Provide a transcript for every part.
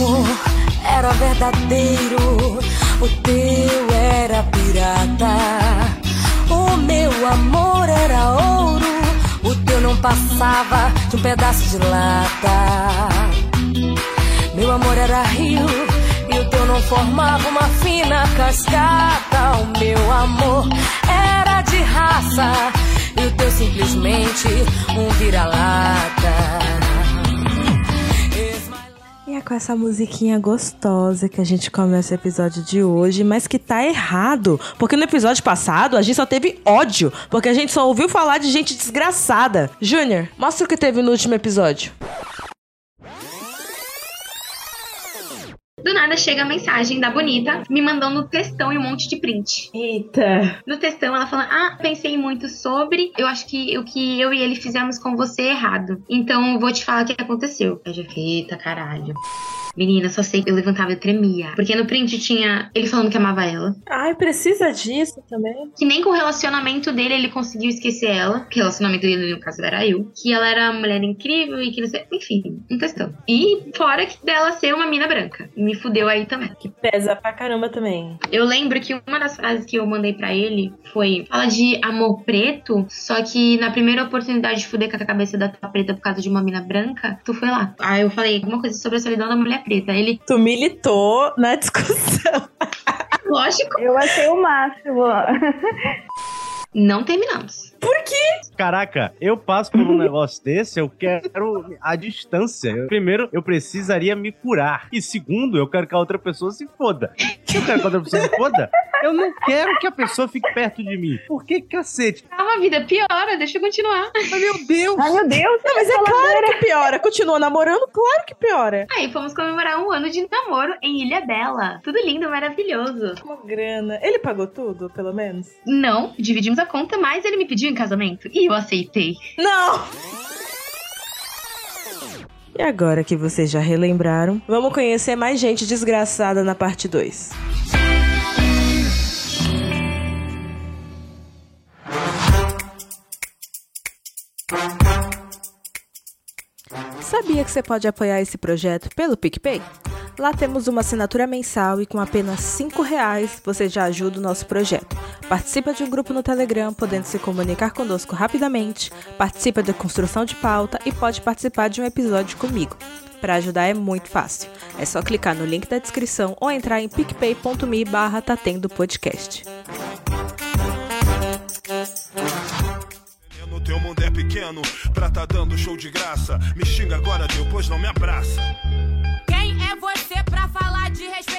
amor era verdadeiro, o teu era pirata. O meu amor era ouro, o teu não passava de um pedaço de lata. Meu amor era rio e o teu não formava uma fina cascata. O meu amor era de raça e o teu simplesmente um vira-lata. E é com essa musiquinha gostosa que a gente começa o episódio de hoje, mas que tá errado. Porque no episódio passado a gente só teve ódio, porque a gente só ouviu falar de gente desgraçada. Júnior, mostra o que teve no último episódio. Do nada chega a mensagem da Bonita me mandando textão e um monte de print. Eita. No textão ela falando: Ah, pensei muito sobre. Eu acho que o que eu e ele fizemos com você é errado. Então vou te falar o que aconteceu. Eu já fiquei, eita caralho. Menina, só sei que eu levantava e tremia. Porque no print tinha ele falando que amava ela. Ai, precisa disso também. Que nem com o relacionamento dele ele conseguiu esquecer ela. Que o relacionamento dele, no caso, era eu. Que ela era uma mulher incrível e que não sei. Enfim, um textão. E fora que dela ser uma mina branca. Me fudeu aí também. Que pesa pra caramba também. Eu lembro que uma das frases que eu mandei pra ele foi: fala de amor preto, só que na primeira oportunidade de fuder com a cabeça da tua preta por causa de uma mina branca, tu foi lá. Aí eu falei alguma coisa sobre a solidão da mulher preta. Ele, Tu militou na discussão. lógico, Eu achei o máximo. não terminamos. Caraca, eu passo por um negócio desse, eu quero a distância. Eu- primeiro, eu precisaria me curar. E segundo, eu quero que a outra pessoa se foda. Se eu quero que a outra pessoa se foda, eu não quero que a pessoa fique perto de mim. Por que cacete? Ah, a vida piora, deixa eu continuar. Mas, meu Deus! Ai, meu Deus. Não, mas é claro que piora. Continua namorando? Claro que piora. Aí fomos comemorar um ano de namoro em Ilha Bela. Tudo lindo, maravilhoso. Uma grana. Ele pagou tudo, pelo menos? Não, dividimos a conta, mas ele me pediu em casamento e eu aceitei. Não! E agora que vocês já relembraram, vamos conhecer mais gente desgraçada na parte 2. Sabia que você pode apoiar esse projeto pelo PicPay? Lá temos uma assinatura mensal e com apenas 5 reais você já ajuda o nosso projeto. Participa de um grupo no Telegram, podendo se comunicar conosco rapidamente, participa da construção de pauta e pode participar de um episódio comigo. Para ajudar é muito fácil. É só clicar no link da descrição ou entrar em picpay.me barra tá tendo podcast. Teu mundo é pequeno, pra tá dando show de graça. Me xinga agora, depois não me abraça. Você pra falar de respeito?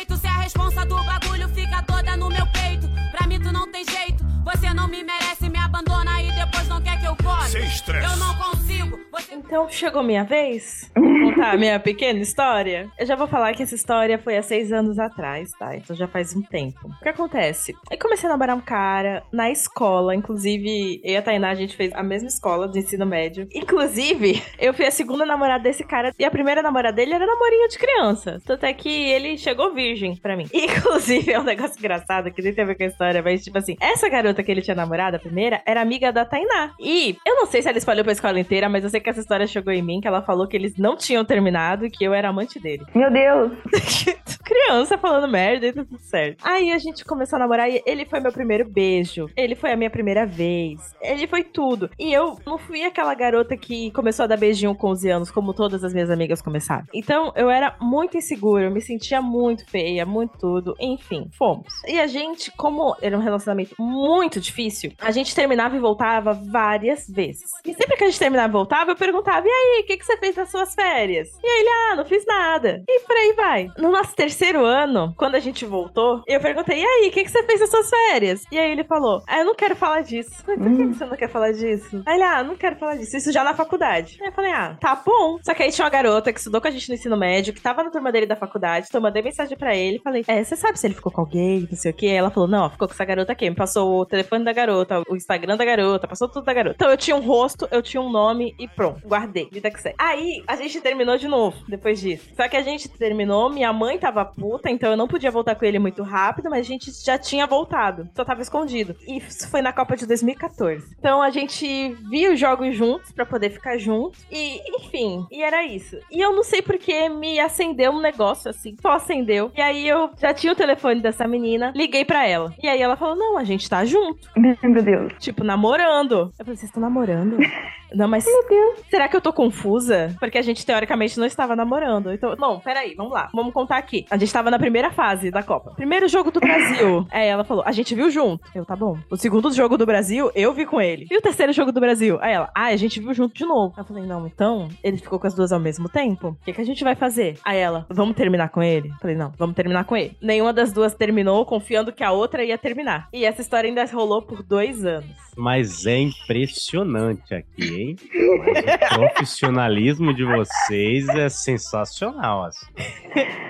Então chegou minha vez? Contar a minha pequena história? Eu já vou falar que essa história foi há seis anos atrás, tá? Então já faz um tempo. O que acontece? Eu comecei a namorar um cara na escola, inclusive eu e a Tainá, a gente fez a mesma escola do ensino médio. Inclusive, eu fui a segunda namorada desse cara e a primeira namorada dele era namorinho de criança. Tanto é que ele chegou virgem pra mim. Inclusive, é um negócio engraçado que nem tem a ver com a história, mas tipo assim, essa garota que ele tinha namorado, a primeira, era amiga da Tainá. E eu não sei se ela espalhou pra escola inteira, mas eu sei que essa história chegou em mim, que ela falou que eles não tinham terminado e que eu era amante dele. Meu Deus. Criança falando merda e tá tudo certo. Aí a gente começou a namorar e ele foi meu primeiro beijo. Ele foi a minha primeira vez. Ele foi tudo. E eu não fui aquela garota que começou a dar beijinho com 11 anos, como todas as minhas amigas começaram. Então eu era muito insegura, eu me sentia muito feia, muito tudo. Enfim, fomos. E a gente, como era um relacionamento muito difícil, a gente terminava e voltava várias vezes. E sempre que a gente terminava e voltava, eu perguntava: e aí, o que, que você fez nas suas férias? E aí ele, ah, não fiz nada. E por aí vai. No nosso terceiro ano, quando a gente voltou, eu perguntei: e aí, o que, que você fez nas suas férias? E aí ele falou: ah, eu não quero falar disso. Falei, por que você não quer falar disso? Aí ele, ah, não quero falar disso. Isso já na faculdade. Aí eu falei, ah, tá bom. Só que aí tinha uma garota que estudou com a gente no ensino médio, que tava na turma dele da faculdade, então eu mandei mensagem pra ele e falei, é, você sabe se ele ficou com alguém, não sei o quê? Aí ela falou, não, ficou com essa garota aqui. Me passou o telefone da garota, o Instagram da garota, passou tudo da garota. Então eu tinha um rosto, eu tinha um nome e pronto. Guardei guardei. Vida que segue. Aí, a gente terminou de novo, depois disso. Só que a gente terminou, minha mãe tava puta, então eu não podia voltar com ele muito rápido, mas a gente já tinha voltado. Só tava escondido. E isso foi na Copa de 2014. Então a gente viu os jogos juntos pra poder ficar junto. E, enfim, e era isso. E eu não sei porque me acendeu um negócio assim, só acendeu. E aí eu já tinha o telefone dessa menina, liguei pra ela. E aí ela falou: Não, a gente tá junto. Meu Deus. Tipo, namorando. Eu falei: Vocês estão namorando? Não, mas Meu Deus. será que eu tô confusa? Porque a gente teoricamente não estava namorando. Então, não, peraí, vamos lá. Vamos contar aqui. A gente tava na primeira fase da Copa. Primeiro jogo do Brasil. Aí ela falou: a gente viu junto. Eu, tá bom. O segundo jogo do Brasil, eu vi com ele. E o terceiro jogo do Brasil? Aí ela, ah, a gente viu junto de novo. Eu falei, não, então, ele ficou com as duas ao mesmo tempo? O que, que a gente vai fazer? Aí ela, vamos terminar com ele? Eu falei, não, vamos terminar com ele. Nenhuma das duas terminou, confiando que a outra ia terminar. E essa história ainda rolou por dois anos. Mas é impressionante aqui, hein? Mas o profissionalismo de vocês é sensacional, assim.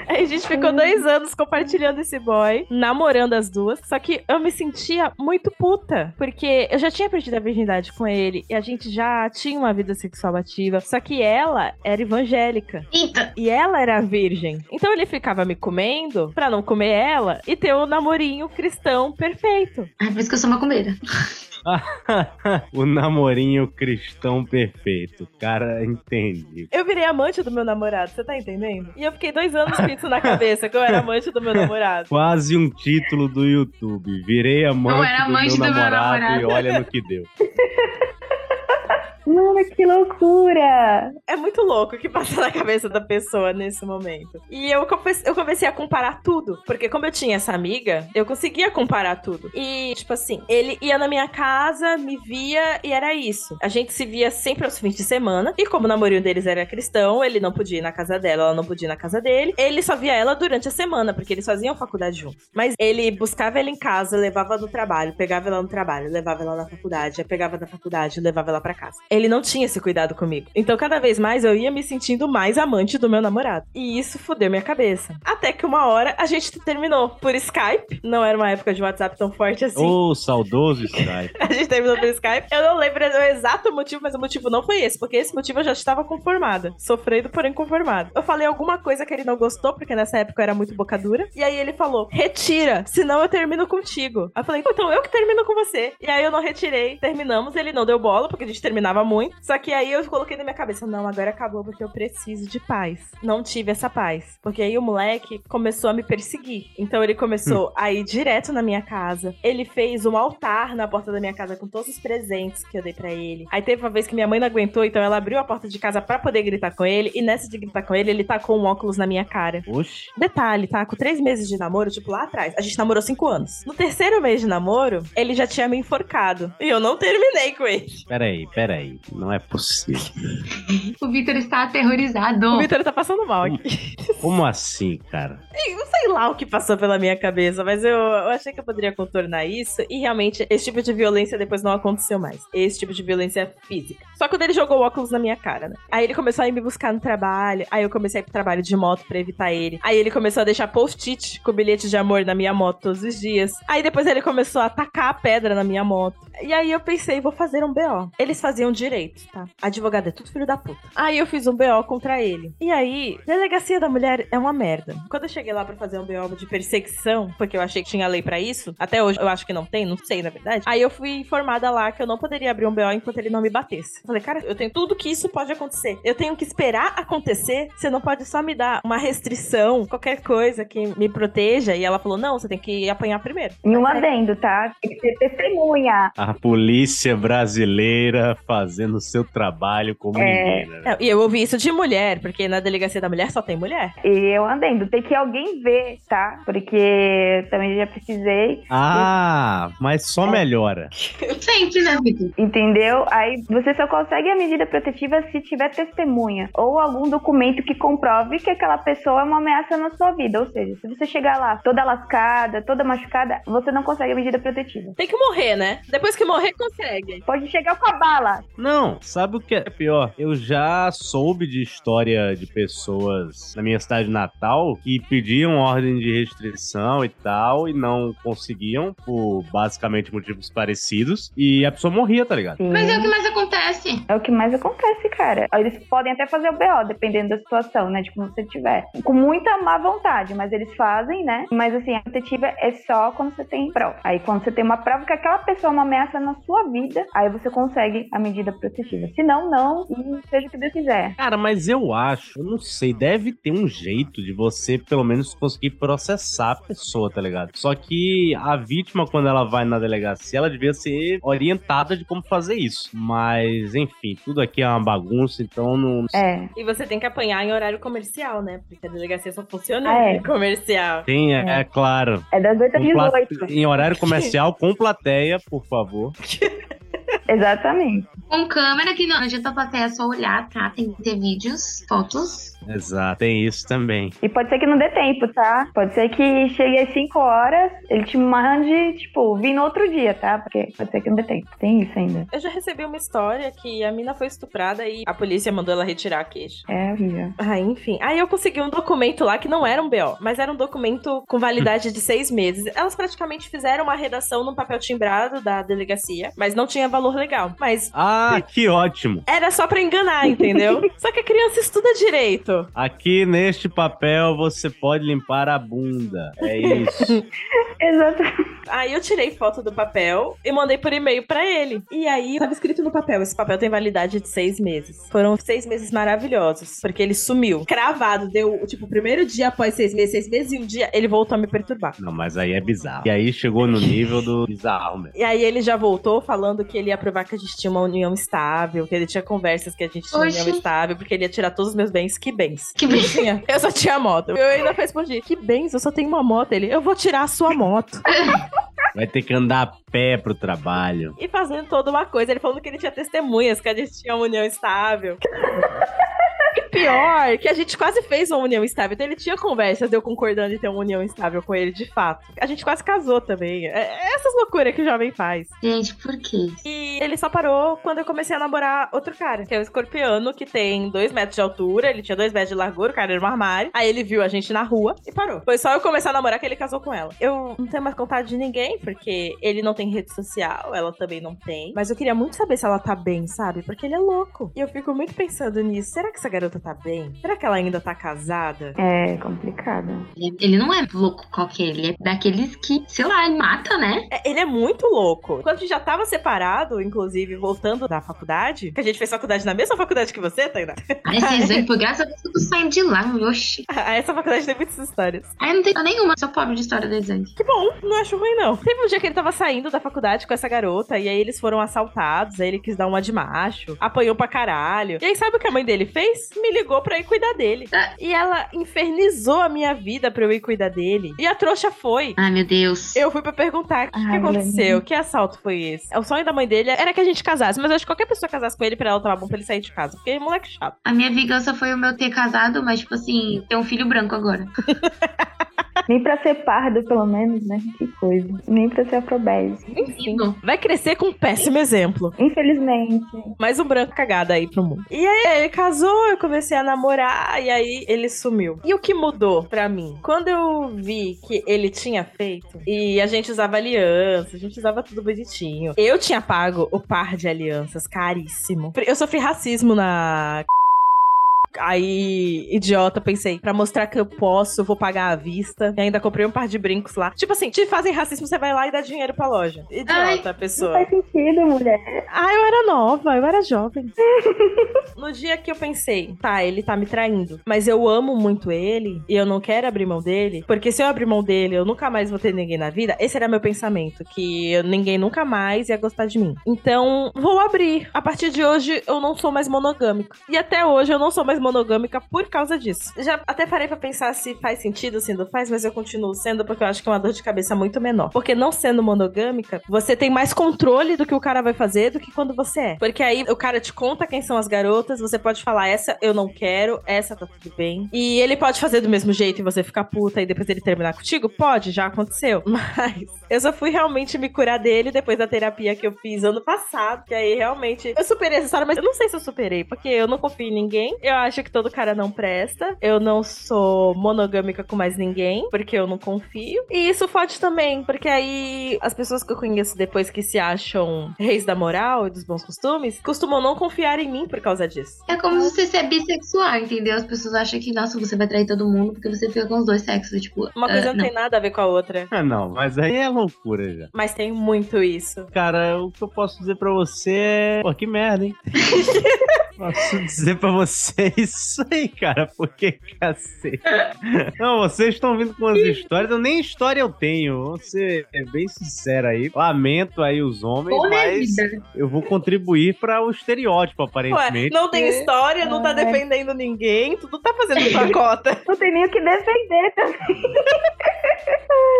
Aí a gente ficou dois anos compartilhando esse boy, namorando as duas. Só que eu me sentia muito puta. Porque eu já tinha perdido a virgindade com ele. E a gente já tinha uma vida sexual ativa. Só que ela era evangélica. Eita! E ela era virgem. Então ele ficava me comendo pra não comer ela e ter o namorinho cristão perfeito. Ai, por isso que eu sou macumbeira. o namorinho cristão perfeito. Cara, entendi. Eu virei amante do meu namorado, você tá entendendo? E eu fiquei dois anos com isso na cabeça, que eu era amante do meu namorado. Quase um título do YouTube. Virei amante, Eu era amante do, meu do meu namorado, namorado. e olha no que deu. Mano, que loucura! É muito louco o que passa na cabeça da pessoa nesse momento. E eu, comece- eu comecei a comparar tudo. Porque como eu tinha essa amiga, eu conseguia comparar tudo. E, tipo assim, ele ia na minha casa, me via e era isso. A gente se via sempre aos fins de semana. E como o namorinho deles era cristão, ele não podia ir na casa dela, ela não podia ir na casa dele. Ele só via ela durante a semana, porque eles faziam faculdade juntos. Mas ele buscava ela em casa, levava no trabalho, pegava ela no trabalho, levava ela na faculdade, pegava da faculdade, levava ela pra casa. Ele não tinha esse cuidado comigo. Então, cada vez mais eu ia me sentindo mais amante do meu namorado. E isso fudeu minha cabeça. Até que uma hora a gente terminou por Skype. Não era uma época de WhatsApp tão forte assim. Ô, saudoso Skype. A gente terminou pelo Skype. Eu não lembro o exato motivo, mas o motivo não foi esse, porque esse motivo eu já estava conformada. Sofrendo, porém conformada. Eu falei alguma coisa que ele não gostou, porque nessa época eu era muito boca dura. E aí ele falou: retira, senão eu termino contigo. Aí eu falei: então eu que termino com você. E aí eu não retirei. Terminamos, ele não deu bola, porque a gente terminava muito. Só que aí eu coloquei na minha cabeça: não, agora acabou, porque eu preciso de paz. Não tive essa paz. Porque aí o moleque começou a me perseguir. Então ele começou a ir direto na minha casa. Ele fez um altar na porta da minha casa com todos os presentes que eu dei pra ele. Aí teve uma vez que minha mãe não aguentou, então ela abriu a porta de casa pra poder gritar com ele. E nessa de gritar com ele, ele tacou um óculos na minha cara. Oxi. Detalhe, tá? Com três meses de namoro, tipo lá atrás. A gente namorou cinco anos. No terceiro mês de namoro, ele já tinha me enforcado. E eu não terminei com ele. Peraí, peraí. Não é possível. O Vitor está aterrorizado. O Vitor tá passando mal aqui. Como assim, cara? Não sei lá o que passou pela minha cabeça, mas eu, eu achei que eu poderia contornar isso. E realmente, esse tipo de violência depois não aconteceu mais. Esse tipo de violência física. Só quando ele jogou o óculos na minha cara, né? Aí ele começou a ir me buscar no trabalho. Aí eu comecei a ir pro trabalho de moto pra evitar ele. Aí ele começou a deixar post-it com bilhete de amor na minha moto todos os dias. Aí depois ele começou a tacar a pedra na minha moto. E aí eu pensei, vou fazer um BO. Eles faziam direito, tá? Advogado é tudo filho da puta. Aí eu fiz um BO contra ele. E aí, delegacia da mulher é uma merda. Quando eu cheguei lá pra fazer um BO de perseguição, porque eu achei que tinha lei pra isso, até hoje eu acho que não tem, não sei na verdade. Aí eu fui informada lá que eu não poderia abrir um BO enquanto ele não me batesse. Falei, cara, eu tenho tudo que isso pode acontecer. Eu tenho que esperar acontecer. Você não pode só me dar uma restrição, qualquer coisa que me proteja. E ela falou: não, você tem que apanhar primeiro. E um adendo, tá? Tem que ser testemunha. A polícia brasileira fazendo o seu trabalho como É. ninguém, né? É, E eu ouvi isso de mulher, porque na delegacia da mulher só tem mulher. E eu andendo. Tem que alguém ver, tá? Porque também já precisei, Ah, mas só É. melhora. Sempre, né, Vitor? entendeu? Aí você só consegue a medida protetiva se tiver testemunha ou algum documento que comprove que aquela pessoa é uma ameaça na sua vida. Ou seja, se você chegar lá toda lascada, toda machucada, você não consegue a medida protetiva. Tem que morrer, né? Depois Depois que morrer, consegue. Pode chegar com a bala. Não, sabe o que é pior? Eu já soube de história de pessoas na minha cidade natal que pediam ordem de restrição e tal e não conseguiam por basicamente motivos parecidos e a pessoa morria, tá ligado? Sim. Mas é o que mais acontece. É o que mais acontece, cara. Eles podem até fazer o BO, dependendo da situação, né? De como você tiver. Com muita má vontade, mas eles fazem, né? Mas assim, a protetiva é só quando você tem prova. Aí quando você tem uma prova que aquela pessoa é uma ameaça na sua vida, aí você consegue a medida protetiva. Se não, não, e seja o que Deus quiser. Cara, mas eu acho, eu não sei, deve ter um jeito de você pelo menos conseguir processar a pessoa, tá ligado? Só que a vítima, quando ela vai na delegacia, ela devia ser orientada de como fazer isso. Mas, enfim, tudo aqui é uma bagunça, então não. É. E você tem que apanhar em horário comercial, né? Porque a delegacia só funciona Ah, é. em comercial. Tem, é, é claro. É das 8 às Com pla- 18. Em horário comercial, com plateia, por favor. Exatamente. Com câmera, que não adianta a plateia só olhar, tá? Tem que ter vídeos, fotos. Exato, tem isso também. E pode ser que não dê tempo, tá? Pode ser que chegue às 5 horas, ele te mande, tipo, vir no outro dia, tá? Porque pode ser que não dê tempo. Tem isso ainda. Eu já recebi uma história que a mina foi estuprada e a polícia mandou ela retirar a queixa. É horrível. Ah, enfim. Aí eu consegui um documento lá que não era um BO, mas era um documento com validade de seis meses. Elas praticamente fizeram uma redação num papel timbrado da delegacia, mas não tinha valor legal. Mas Ah, que ótimo! era só pra enganar, entendeu? só que a criança estuda direito. Aqui neste papel você pode limpar a bunda. É isso. Exato. Aí eu tirei foto do papel e mandei por e-mail pra ele. E aí tava escrito no papel: esse papel tem validade de seis meses. Foram seis meses maravilhosos, porque ele sumiu. Cravado, deu tipo o primeiro dia após seis meses, seis meses e um dia, ele voltou a me perturbar. Não, mas aí é bizarro. E aí chegou no nível do bizarro mesmo. E aí ele já voltou falando que ele ia provar que a gente tinha uma união estável, que ele tinha conversas que a gente tinha uma Oxi. união estável, porque ele ia tirar todos os meus bens. Que bens? Que bem. Tinha. Eu só tinha moto. Eu ainda respondi: Que bens? Eu só tenho uma moto. Ele, eu vou tirar a sua moto. Vai ter que andar a pé pro trabalho. E fazendo toda uma coisa. Ele falando que ele tinha testemunhas, que a gente tinha uma união estável. Pior, que a gente quase fez uma união estável. Então ele tinha conversas eu concordando em ter uma união estável com ele, de fato. A gente quase casou também. É é essas loucuras que o jovem faz. Gente, por quê? E ele só parou quando eu comecei a namorar outro cara, que é o escorpiano, que tem dois metros de altura, ele tinha dois metros de largura, o cara era um armário. Aí ele viu a gente na rua e parou. Foi só eu começar a namorar que ele casou com ela. Eu não tenho mais contato de ninguém, porque ele não tem rede social, ela também não tem. Mas eu queria muito saber se ela tá bem, sabe? Porque ele é louco. E eu fico muito pensando nisso. Será que essa garota tá bem? Será que ela ainda tá casada? É complicado. Ele, não é louco qualquer, ele é daqueles que, sei lá, ele mata, né? É, Ele é muito louco. Quando a gente já tava separado, inclusive, voltando da faculdade, que a gente fez faculdade na mesma faculdade que você, Tainá. Aí esse exemplo, graças a Deus, eu tô saindo de lá, oxi. Essa faculdade tem muitas histórias. Aí não tem nenhuma, sou pobre de história do exame. Que bom, não acho ruim, não. Teve um dia que ele tava saindo da faculdade com essa garota, e aí eles foram assaltados, aí ele quis dar uma de macho, apanhou pra caralho. E aí sabe o que a mãe dele fez? Me ligou pra ir cuidar dele. Ah. E ela infernizou a minha vida pra eu ir cuidar dele. E a trouxa foi. Ai, meu Deus. Eu fui pra perguntar o que, aconteceu, que assalto foi esse? O sonho da mãe dele era que a gente casasse, mas eu acho que qualquer pessoa casasse com ele pra ela tava bom pra ele sair de casa, porque moleque chato. A minha vingança foi o meu ter casado, mas, tipo assim, ter um filho branco agora. Nem pra ser pardo, pelo menos, né? Que coisa. Nem pra ser afrobese. Enfim, vai crescer com um péssimo exemplo. Infelizmente. Mais um branco cagado aí pro mundo. E aí ele casou, eu comecei a namorar, e aí ele sumiu. E o que mudou pra mim? Quando eu vi que ele tinha feito, e a gente usava aliança, a gente usava tudo bonitinho. Eu tinha pago o par de alianças caríssimo. Eu sofri racismo na. Aí, idiota, pensei, pra mostrar que eu posso, eu vou pagar à vista. E ainda comprei um par de brincos lá. Tipo assim, te fazem racismo, você vai lá e dá dinheiro pra loja. Idiota, Ai, Não pessoa. faz sentido, mulher. Ah, eu era nova, eu era jovem. no dia que eu pensei, tá, ele tá me traindo, mas eu amo muito ele e eu não quero abrir mão dele, porque se eu abrir mão dele, eu nunca mais vou ter ninguém na vida. Esse era meu pensamento, que eu- ninguém nunca mais ia gostar de mim. Então, vou abrir. A partir de hoje, eu não sou mais monogâmico. E até hoje, eu não sou mais monogâmica por causa disso. Já até parei pra pensar se faz sentido sendo faz, mas eu continuo sendo porque eu acho que é uma dor de cabeça muito menor. Porque não sendo monogâmica, você tem mais controle do que o cara vai fazer do que quando você é. Porque aí o cara te conta quem são as garotas, você pode falar essa eu não quero, essa tá tudo bem. E ele pode fazer do mesmo jeito e você ficar puta e depois ele terminar contigo? Pode, já aconteceu. Mas eu só fui realmente me curar dele depois da terapia que eu fiz ano passado. Que aí realmente eu superei essa história, mas eu não sei se eu superei, porque eu não confio em ninguém. Eu acho que todo cara não presta. Eu não sou monogâmica com mais ninguém, porque eu não confio. E isso fode também, porque aí as pessoas que eu conheço depois que se acham reis da moral e dos bons costumes costumam não confiar em mim por causa disso. É como se você ser bissexual, entendeu? As pessoas acham que, nossa, você vai trair todo mundo porque você fica com os dois sexos. Tipo, Uma coisa ah, não tem nada a ver com a outra. Ah, não, mas aí é loucura já. Mas tem muito isso. Cara, o que eu posso dizer pra você é. Pô, que merda, hein? posso dizer pra você isso aí, cara, porque cacete. Não, vocês estão vindo com as histórias, eu nem história eu tenho, vou ser bem sincero aí. Lamento aí os homens, mas vida. eu vou contribuir pra o estereótipo, Ué, aparentemente. não tem história, não tá É. defendendo ninguém, tu não tá fazendo tua cota. Não tem nem o que defender também.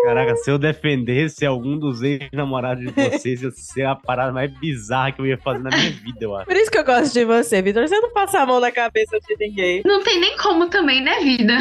Caraca, se eu defendesse algum dos ex-namorados de vocês, ia ser a parada mais bizarra que eu ia fazer na minha vida, eu acho. Por isso que eu gosto de você, Vitor. Você não passa a mão na cabeça de ninguém. Não tem nem como também, né, vida?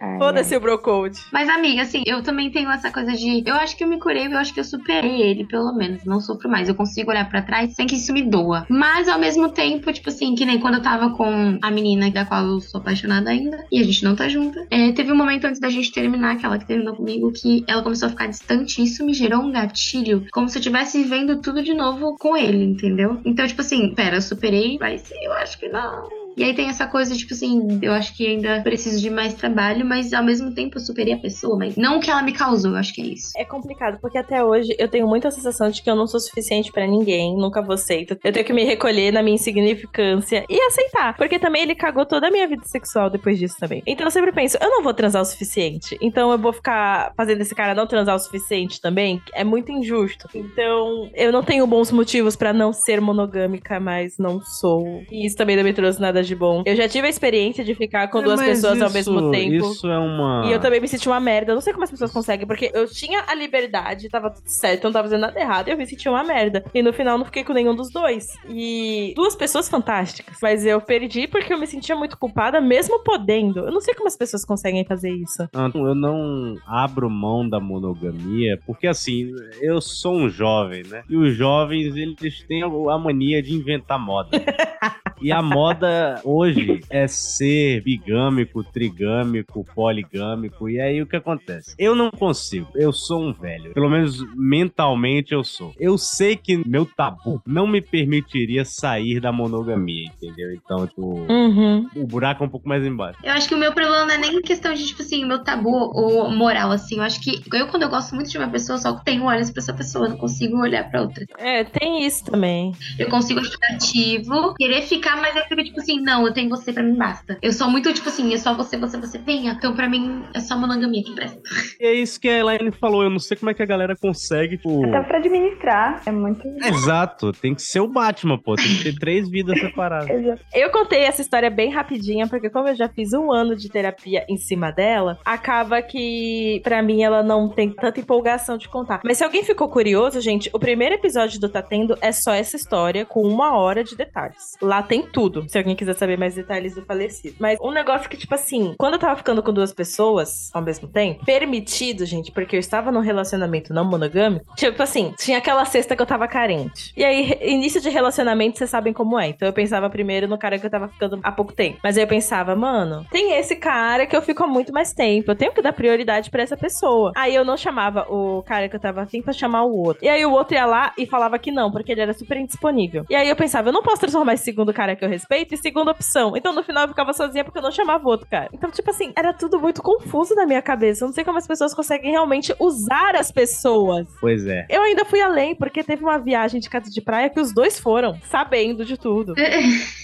É. Foda-se o brocode. Mas, amiga, assim, eu também tenho essa coisa de. Eu acho que eu me curei, eu acho que eu superei ele, pelo menos. Não sofro mais. Eu consigo olhar pra trás sem que isso me doa. Mas, ao mesmo tempo, tipo assim, que nem quando eu tava com a menina da qual eu sou apaixonada ainda, e a gente não tá junta. é, teve um momento antes da gente terminar, aquela que terminou comigo, que ela começou a ficar distante. E isso me gerou um gatilho, como se eu estivesse vivendo tudo de novo com ele, entendeu? Então, tipo assim, pera, eu superei, mas eu acho que não. E aí tem essa coisa, tipo assim, eu acho que ainda preciso de mais trabalho, mas ao mesmo tempo eu superei a pessoa, mas não o que ela me causou, eu acho que é isso. É complicado, porque até hoje eu tenho muita sensação de que eu não sou suficiente pra ninguém, nunca vou ser. Eu tenho que me recolher na minha insignificância e aceitar. Porque também ele cagou toda a minha vida sexual depois disso também. Então eu sempre penso, eu não vou transar o suficiente. Então eu vou ficar fazendo esse cara não transar o suficiente também. É muito injusto. Então eu não tenho bons motivos pra não ser monogâmica, mas não sou. E isso também não me trouxe nada de bom. Eu já tive a experiência de ficar com É, duas pessoas ao isso- mesmo tempo. Isso é uma. E eu também me senti uma merda. Eu não sei como as pessoas conseguem, porque eu tinha a liberdade, tava tudo certo, eu não tava fazendo nada errado, e eu me senti uma merda. E no final não fiquei com nenhum dos dois. E duas pessoas fantásticas. Mas eu perdi porque eu me sentia muito culpada, mesmo podendo. Eu não sei como as pessoas conseguem fazer isso. Eu não abro mão da monogamia, porque assim, eu sou um jovem, né? E os jovens, eles têm a mania de inventar moda. E a moda hoje é ser bigâmico, trigâmico, poligâmico. E aí o que acontece? Eu não consigo. Eu sou um velho. Pelo menos mentalmente eu sou. Eu sei que meu tabu não me permitiria sair da monogamia, entendeu? Então, tipo, Uhum. o buraco é um pouco mais embaixo. Eu acho que o meu problema não é nem questão de, tipo assim, meu tabu ou moral, assim. Eu acho que eu, quando eu gosto muito de uma pessoa, só tenho olhos pra essa pessoa, eu não consigo olhar pra outra. É, tem isso também. Eu consigo achar ativo, querer ficar, mas eu fico tipo assim, não, eu tenho você, pra mim basta. Eu sou muito, tipo assim, é só você, você, você, venha. Então, pra mim, é só monogamia que presta. E é isso que a Elaine falou. Eu não sei como é que a galera consegue, tipo. Até pra administrar. É muito. Exato, tem que ser o Batman, pô. Tem que ter três vidas separadas. Exato. Eu contei essa história bem rapidinha, porque como eu já fiz um ano de terapia em cima dela, acaba que, pra mim, ela não tem tanta empolgação de contar. Mas se alguém ficou curioso, gente, o primeiro episódio do Tá Tendo é só essa história, com uma hora de detalhes. Lá tem tudo, se alguém quiser saber mais detalhes do falecido. Mas um negócio que, tipo assim, quando eu tava ficando com duas pessoas ao mesmo tempo, permitido, gente, porque eu estava num relacionamento não monogâmico, tipo assim, tinha aquela cesta que eu tava carente. E aí, início de relacionamento, vocês sabem como é. Então eu pensava primeiro no cara que eu tava ficando há pouco tempo. Mas aí eu pensava, mano, tem esse cara que eu fico há muito mais tempo. Eu tenho que dar prioridade pra essa pessoa. Aí eu não chamava o cara que eu tava afim pra chamar o outro. E aí o outro ia lá e falava que não, porque ele era super indisponível. E aí eu pensava, eu não posso transformar esse segundo cara que eu respeito em segunda opção. Então no final eu ficava sozinha porque eu não chamava o outro cara. Então, tipo assim, era tudo muito confuso na minha cabeça. Eu não sei como as pessoas conseguem realmente usar as pessoas. Pois é. Eu ainda fui além, porque teve uma viagem de casa de praia que os dois foram, sabendo de tudo.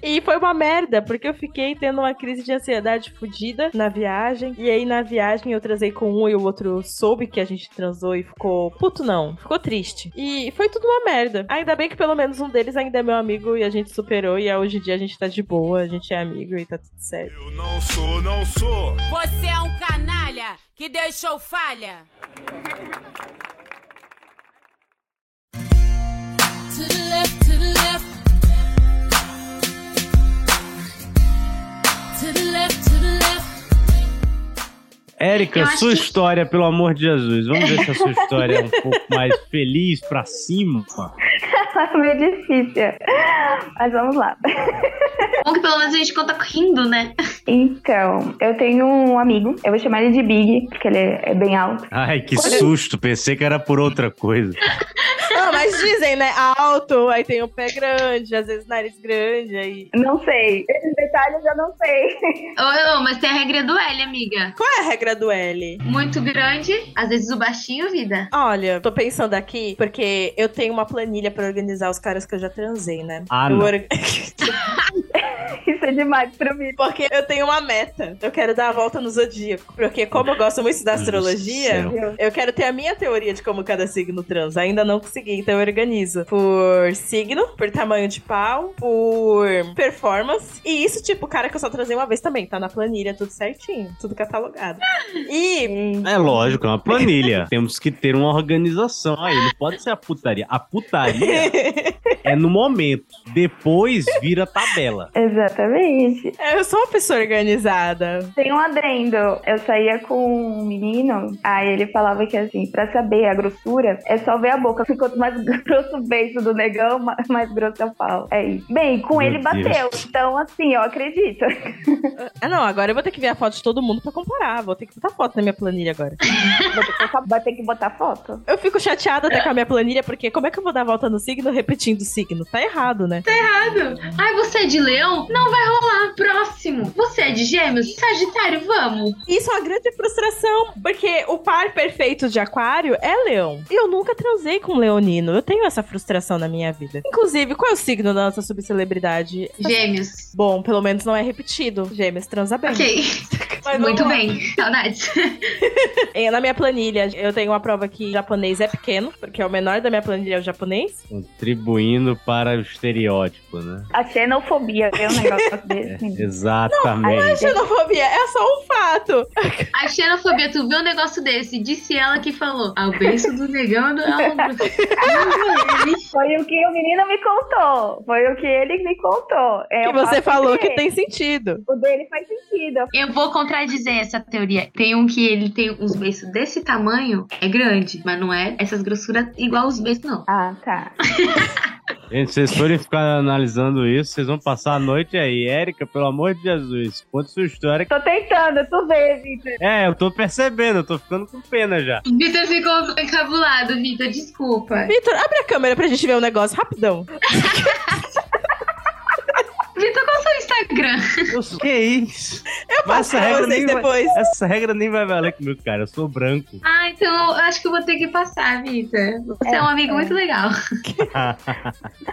E foi uma merda, porque eu fiquei tendo uma crise de ansiedade fodida na viagem. E aí, na viagem, eu transei com um e o outro soube que a gente transou e ficou. Puto, não. Ficou triste. E foi tudo uma merda. Ainda bem que pelo menos um deles ainda é meu amigo e a gente superou. E hoje em dia a gente tá de boa. Boa, a gente é amigo e tá tudo certo. Eu não sou, não sou. Você é um canalha que deixou falha. To the left, to the left. To the left, to the left. Érica, sua que- história, pelo amor de Jesus. Vamos ver se a sua história é um pouco mais feliz pra cima. É meio difícil. Mas vamos lá. Bom que pelo menos a gente conta rindo, né? Então, eu tenho um amigo, eu vou chamar ele de Big, porque ele é bem alto. Ai, que susto. Pensei que era por outra coisa. Não, mas dizem, né? Alto, aí tem o pé grande, às vezes nariz grande, aí. Não sei. Detalhes eu não sei. Ô, mas tem a regra do L, amiga. Qual é a regra do L? Muito grande, às vezes o baixinho, vida. Olha, tô pensando aqui, porque eu tenho uma planilha pra organizar os caras que eu já transei, né? Ah, eu não. orga- Isso é demais pra mim. Porque eu tenho uma meta. Eu quero dar a volta no zodíaco. Porque, como eu gosto muito da Deus astrologia, eu quero ter a minha teoria de como cada signo transa. Ainda não consegui, então eu organizo por signo, por tamanho de pau, por performance. E isso, tipo, cara que eu só transei uma vez também. Tá na planilha, tudo certinho, tudo catalogado. E É lógico, é uma planilha. Temos que ter uma organização aí. Não pode ser a putaria. A putaria é no momento. Depois vira tabela. Exatamente. eu sou uma pessoa organizada. Tem um adendo. Eu saía com um menino, aí ele falava que assim, pra saber a grossura, é só ver a boca. Quanto mais grosso o beijo do negão, ma- mais grosso é o pau. É isso. Bem, com Meu ele bateu. Deus. Então, assim, eu acredito. Ah, não, agora eu vou ter que ver a foto de todo mundo pra comparar. Vou ter que botar foto na minha planilha agora. Vou ter que- Vai ter que botar foto. Eu fico chateada até com a minha planilha, porque como é que eu vou dar a volta no signo repetindo o signo? Tá errado, né? Errado. Ai, você é de leão? Não vai rolar. Próximo. Você é de gêmeos? Sagitário, vamos. Isso é uma grande frustração, porque o par perfeito de aquário é leão. E eu nunca transei com um leonino. Eu tenho essa frustração na minha vida. Inclusive, qual é o signo da nossa subcelebridade? Gêmeos. Bom, pelo menos não é repetido. Gêmeos transa bem. Ok. Mas Muito bem. Saudades. Na minha planilha, eu tenho uma prova que japonês é pequeno, porque é o menor da minha planilha é o japonês. Contribuindo para o estereótipo, né? A xenofobia, viu? Um negócio desse. Exatamente. Xenofobia é só um fato. A xenofobia, tu viu um negócio desse? Disse ela que falou. Ah, o beijo do negão do. Foi o que o menino me contou. Foi o que ele me contou. É, que você falou que tem sentido. O dele faz sentido. Eu vou contradizer essa teoria. Tem um que ele tem uns beiços desse tamanho, é grande, mas não é essas grossuras igual os beiços, não. Ah, tá. Gente, se vocês forem ficar analisando isso, vocês vão passar a noite aí. Érica, pelo amor de Jesus, conta sua história. Tô tentando, tu vê, Vitor. É, eu tô percebendo, eu tô ficando com pena já. Vitor ficou encabulado, Vitor, desculpa. Vitor, abre a câmera pra gente ver um negócio rapidão. Vitor, qual é o seu Instagram? Eu- que isso? Eu passo essa pra regra, vocês nem vai, depois. essa regra nem vai valer comigo, cara. Eu sou branco. Ah, então eu acho que eu vou ter que passar, Vitor. Você é, um amigo muito legal.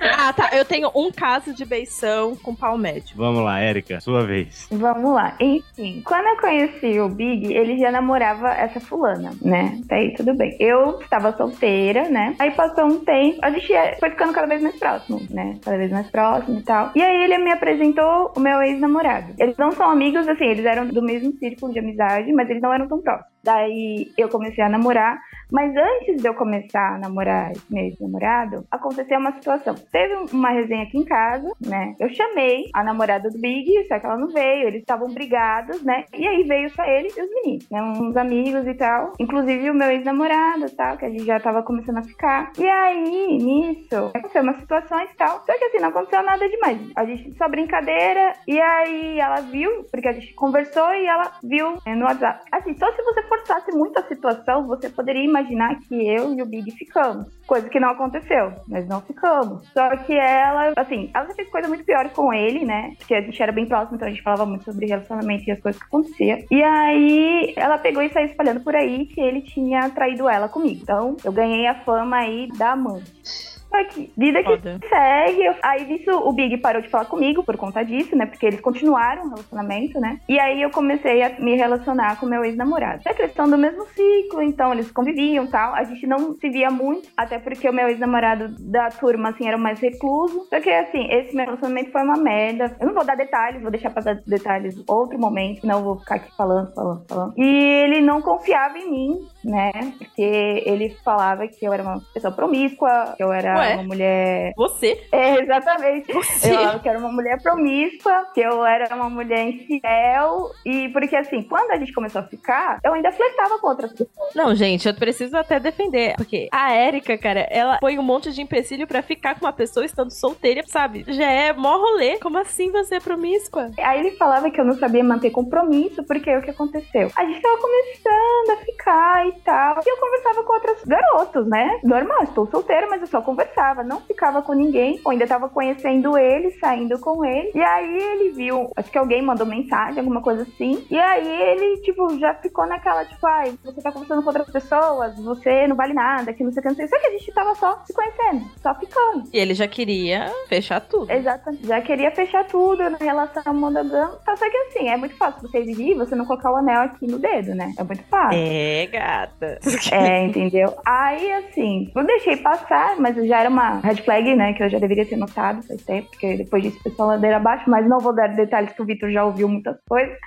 Ah, tá. Eu tenho um caso de beição com médio. Vamos lá, Érica, sua vez. Vamos lá. Enfim, quando eu conheci o Big, ele já namorava essa fulana, né? Daí tudo bem. Eu estava solteira, né? Aí passou um tempo, a gente foi ficando cada vez mais próximo, né? Cada vez mais próximo e tal. E aí ele me apresentou o meu ex-namorado. Eles não são amigos, assim, eles eram do mesmo círculo de amizade, mas eles não eram tão próximos. Daí eu comecei a namorar, mas antes de eu começar a namorar meu ex-namorado, aconteceu uma situação. Teve uma resenha aqui em casa, né? Eu chamei a namorada do Big, só que ela não veio, eles estavam brigados, né? E aí veio só ele e os meninos, né? Uns amigos e tal. Inclusive o meu ex-namorado e tal, que a gente já tava começando a ficar. E aí, nisso, aconteceu umas situações e tal. Só que assim, não aconteceu nada demais. A gente só brincadeira, e aí ela viu, porque a gente conversou e ela viu né, no WhatsApp. Assim, só se você forçasse muito a situação, você poderia imaginar que eu e o Big ficamos. Coisa que não aconteceu, mas não ficamos. Só que ela, assim, ela já fez coisa muito pior com ele, né? Porque a gente era bem próximo, então a gente falava muito sobre relacionamento e as coisas que aconteciam. E aí ela pegou e saiu espalhando por aí que ele tinha traído ela comigo. Então eu ganhei a fama aí da amante. Só que vida que Foda. segue. Aí disso o Big parou de falar comigo por conta disso, né? Porque eles continuaram o relacionamento, né? E aí eu comecei a me relacionar com meu ex-namorado. É questão do mesmo ciclo, então eles conviviam e tal. A gente não se via muito, até porque o meu ex-namorado da turma, assim, era o mais recluso. Só que, assim, esse meu relacionamento foi uma merda. Eu não vou dar detalhes, vou deixar pra dar detalhes outro momento, eu vou ficar aqui falando, falando, falando. E ele não confiava em mim, né? Porque ele falava que eu era uma pessoa promíscua, que eu era Ué? uma mulher Você? é, exatamente. Você? Eu que era uma mulher promíscua, que eu era uma mulher infiel. E porque, assim, quando a gente começou a ficar, eu ainda flertava com outras pessoas. Não, gente, eu preciso até defender. Porque a Érica, cara, ela põe um monte de empecilho pra ficar com uma pessoa estando solteira, sabe? Já é mó rolê. Como assim você é promíscua? Aí ele falava que eu não sabia manter compromisso, porque o que aconteceu? A gente tava começando a ficar e tal. E eu conversava com outros garotos, né? Normal, estou solteira, mas eu só conversava, não ficava com ninguém. Eu ainda tava conhecendo ele, saindo com ele. E aí ele viu, acho que alguém mandou mensagem, alguma coisa assim. E aí ele, tipo, já ficou naquela, tipo, ai, você tá conversando com outras pessoas, você não vale nada, que não sei o que, não sei. Só que a gente tava só se conhecendo, só ficando. E ele já queria fechar tudo. Exato. Já queria fechar tudo na relação monogâmica. Só que assim, é muito fácil você exigir você não colocar o anel aqui no dedo, né? É muito fácil. É, gata. É, entendeu? Aí, assim, eu deixei passar, mas já era uma red flag, né? Que eu já deveria ter notado faz tempo, porque depois disso foi só ladeira abaixo, mas não vou dar detalhes que o Vitor já ouviu muitas coisas.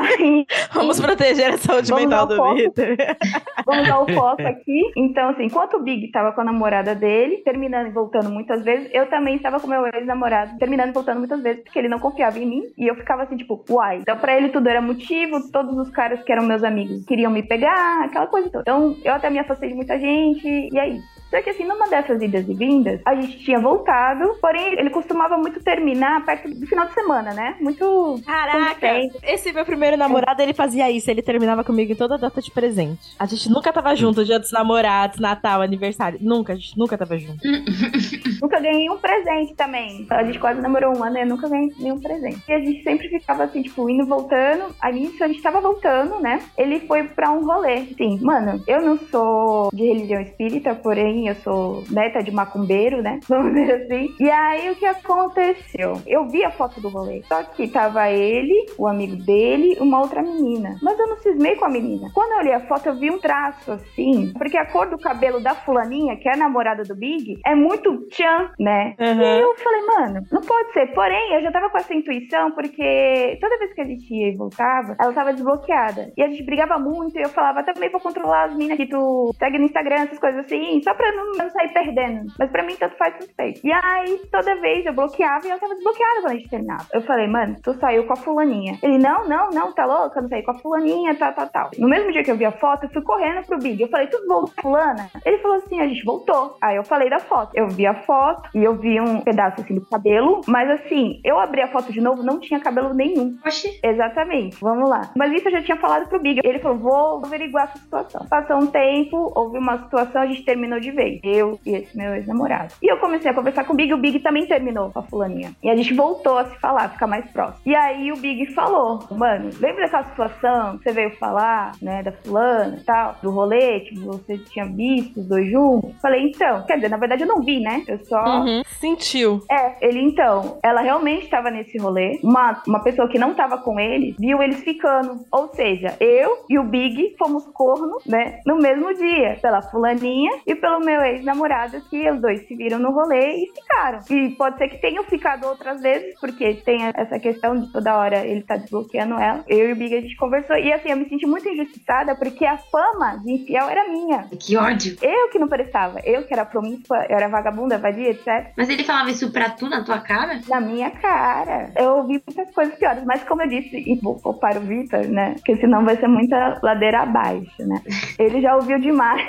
Aí, Vamos proteger a saúde Vamos mental do. Vitor. vamos dar o foco aqui. Então, assim, enquanto o Big tava com a namorada dele, terminando e voltando muitas vezes, eu também estava com meu ex-namorado, terminando e voltando muitas vezes, porque ele não confiava em mim. E eu ficava assim, tipo, uai. Então, pra ele tudo era motivo, todos os caras que eram meus amigos queriam me pegar, aquela coisa toda. Então, eu até me afastei de muita gente, e é isso. Só que assim, numa dessas idas e vindas, a gente tinha voltado, porém ele costumava muito terminar perto do final de semana, né? Muito. Caraca, esse meu primeiro namorado, ele fazia isso. Ele terminava comigo em toda data de presente. A gente nunca tava junto, dia dos namorados, Natal, aniversário. Nunca, a gente nunca tava junto. Nunca ganhei um presente também. A gente quase namorou um ano e eu nunca ganhei nenhum presente. E a gente sempre ficava assim, tipo, indo voltando. Aí nisso a gente tava voltando, né? Ele foi pra um rolê. Sim, mano, eu não sou de religião espírita, porém eu sou neta de macumbeiro, né? Vamos dizer assim. E aí o que aconteceu? Eu vi a foto do rolê. Só que tava ele, o amigo dele, uma outra menina. Mas eu não cismei com a menina. Quando eu olhei a foto, eu vi um traço assim. Porque a cor do cabelo da fulaninha, que é a namorada do Big, é muito tchan, né? E Aham. eu falei, mano, não pode ser. Porém, eu já tava com essa intuição, porque toda vez que a gente ia e voltava, ela tava desbloqueada. E a gente brigava muito, e eu falava, também vou controlar as minas que tu segue no Instagram, essas coisas assim, só pra não, não sair perdendo. Mas pra mim, tanto faz, tanto fez. E aí, toda vez eu bloqueava e ela tava desbloqueada quando a gente terminava. Eu falei, mano, tu saiu com a fulaninha. Ele, não, não, não, tá louca? Eu não saí com a fulaninha, tal, tal, tal. No mesmo dia que eu vi a foto, eu fui correndo pro Big. Eu falei, tu voltou fulana? Ele falou assim, a gente voltou. Aí eu falei da foto. Eu vi a foto e eu vi um pedaço assim do cabelo, mas assim, eu abri a foto de novo, não tinha cabelo nenhum. Oxi. Exatamente, vamos lá. Mas isso eu já tinha falado pro Big. Ele falou: vou averiguar essa situação. Passou um tempo, houve uma situação, a gente terminou de vez. Eu e esse meu ex-namorado. E eu comecei a conversar com o Big, o Big também terminou com a fulaninha. E a gente voltou a se falar, ficar mais próximo. E aí o Big falou: mano, lembra daquela situação que você veio falar, né, da fulana e tal, do rolê, que você tinha visto os dois juntos? Falei, então, quer dizer, na verdade eu não vi, né? Eu só. Uhum. Sentiu. É, ele então, ela realmente estava nesse rolê. Uma, uma pessoa que não tava com eles viu eles ficando. Ou seja, eu e o Big fomos corno, né? No mesmo dia, pela fulaninha e pelo meu ex-namorado, que os dois se viram no rolê e ficaram. E pode ser que tenham ficado outras vezes, porque tem essa questão de toda hora ele tá desbloqueando ela. Eu e o Big a gente conversou. E assim, eu me senti muito injustiçada porque a fama de infiel era minha. Que ódio. Eu que não prestava. Eu que era promíscua, eu era vagabunda, vadia, etc. Mas ele falava isso pra tu, na tua cara? Na minha cara. Eu ouvi muitas coisas piores, mas como eu disse, e vou poupar o Vitor, né? Porque senão vai ser muita ladeira abaixo, né? Ele já ouviu demais.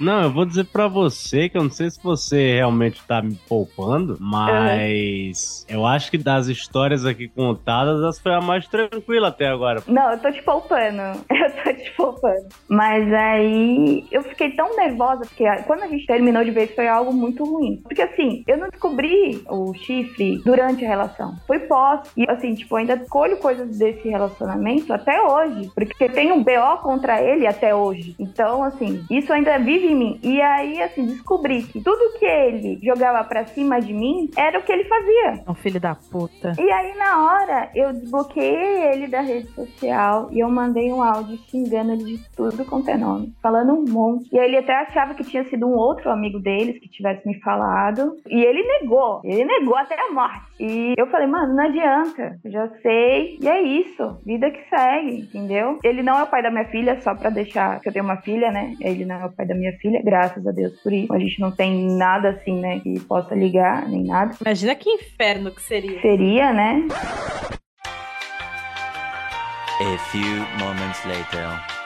Não, eu vou dizer pra você que eu não sei se você realmente tá me poupando, mas eu acho que das histórias aqui contadas, essa foi a mais tranquila até agora. Não, eu tô te poupando. Eu tô te poupando. Mas aí eu fiquei tão nervosa, porque quando a gente terminou de vez foi algo muito ruim. Porque assim, eu não descobri o chifre durante a relação. Foi pós. E assim, tipo, ainda escolho coisas desse relacionamento até hoje. Porque tem um BO contra ele até hoje. Então, assim, isso ainda vive de mim. E aí, assim, descobri que tudo que ele jogava pra cima de mim era o que ele fazia. É um filho da puta. E aí, na hora, eu desbloqueei ele da rede social e eu mandei um áudio xingando ele de tudo quanto é nome, falando um monte. E aí ele até achava que tinha sido um outro amigo deles que tivesse me falado. E ele negou, ele negou até a morte. E eu falei, mano, não adianta, já sei. E é isso, vida que segue, entendeu? Ele não é o pai da minha filha, só pra deixar que eu tenho uma filha, né? Ele não é o pai da minha filha, graças a Deus por isso. A gente não tem nada assim, né, que possa ligar, nem nada. Imagina que inferno que seria. Seria, né? A few moments later.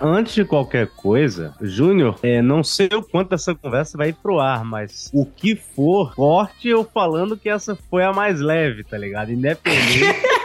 Antes de qualquer coisa, Júnior, é, não sei o quanto essa conversa vai ir pro ar, mas o que for, corte eu falando que essa foi a mais leve, tá ligado? Independente.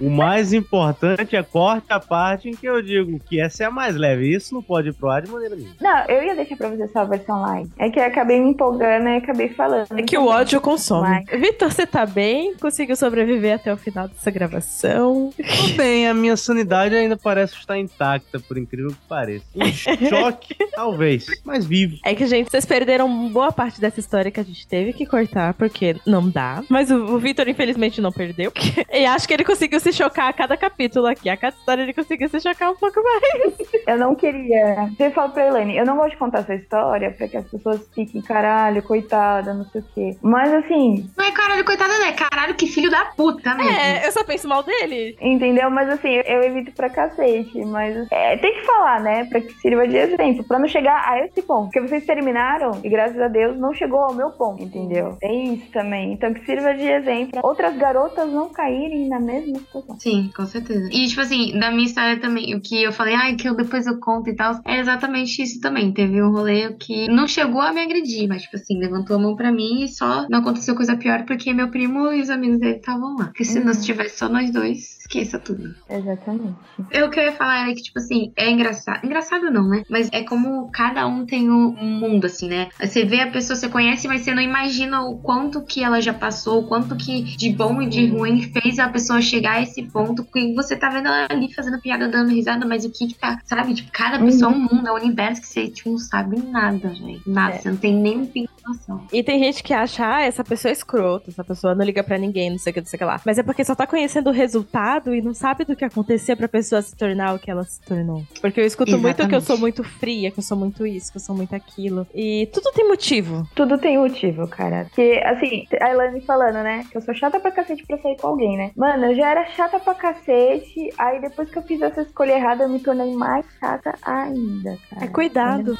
O mais importante é corte a parte em que eu digo que essa é a mais leve. Isso não pode ir pro ar de maneira nenhuma. Não, eu ia deixar pra você só a versão live. É que eu acabei me empolgando e acabei falando. É que o ódio consome. Mas- Vitor, você tá bem? Conseguiu sobreviver até o final dessa gravação? Tudo bem, a minha sanidade ainda parece estar intacta, por incrível que pareça. Um choque, talvez, mas vivo. É que, gente, vocês perderam boa parte dessa história que a gente teve que cortar, porque não dá. Mas o, o Vitor, infelizmente, não perdeu. e acho que ele conseguiu se chocar a cada capítulo aqui. A cada história ele conseguiu se chocar um pouco mais. Eu não queria. Eu falo pra Elaine, eu não gosto de contar essa história pra que as pessoas fiquem, caralho, coitada, não sei o quê. Mas assim, Não é caralho, coitada, né? Caralho, que filho da puta mesmo. É, eu só penso mal dele. entendeu? Mas assim, eu evito pra cacete. Mas é, tem que falar, né? Pra que sirva de exemplo. Pra não chegar a esse ponto. Porque vocês terminaram e graças a Deus não chegou ao meu ponto, entendeu? É isso também. Então que sirva de exemplo. Outras garotas não caírem na mesma situação. Sim, com certeza. E, tipo assim, da minha história também, o que eu falei, ai, que eu depois eu conto e tal, é exatamente isso também. Teve um rolê que não chegou a me agredir, mas, tipo assim, levantou a mão pra mim e só não aconteceu coisa pior porque meu primo e os amigos dele estavam lá. Porque se Uhum. nós tivesse só nós dois, esqueça tudo. Exatamente. Eu, o que eu ia falar era que, tipo assim, é engraçado. Engraçado não, né? Mas é como cada um tem um mundo, assim, né? Você vê a pessoa, você conhece, mas você não imagina o quanto que ela já passou, o quanto que de bom e de ruim fez a pessoa chegar esse ponto. Que você tá vendo ela ali fazendo piada, dando risada, mas o que que tá, sabe? Tipo, cada pessoa é um mundo, é um universo que você, tipo, não sabe nada, gente. Nada. É. Você não tem nem um pingo de noção. E tem gente que acha, ah, essa pessoa é escrota, essa pessoa não liga pra ninguém, não sei o que, não sei o que lá. Mas é porque só tá conhecendo o resultado e não sabe do que aconteceu pra pessoa se tornar o que ela se tornou. Porque eu escuto muito que eu Exatamente. sou muito fria, que eu sou muito isso, que eu sou muito aquilo. E tudo tem motivo. Tudo tem motivo, cara. Porque, assim, a Elaine falando, né? Que eu sou chata pra cacete pra sair com alguém, né? Mano, eu já era chata pra cacete. Aí depois que eu fiz essa escolha errada, eu me tornei mais chata ainda, cara. É cuidado.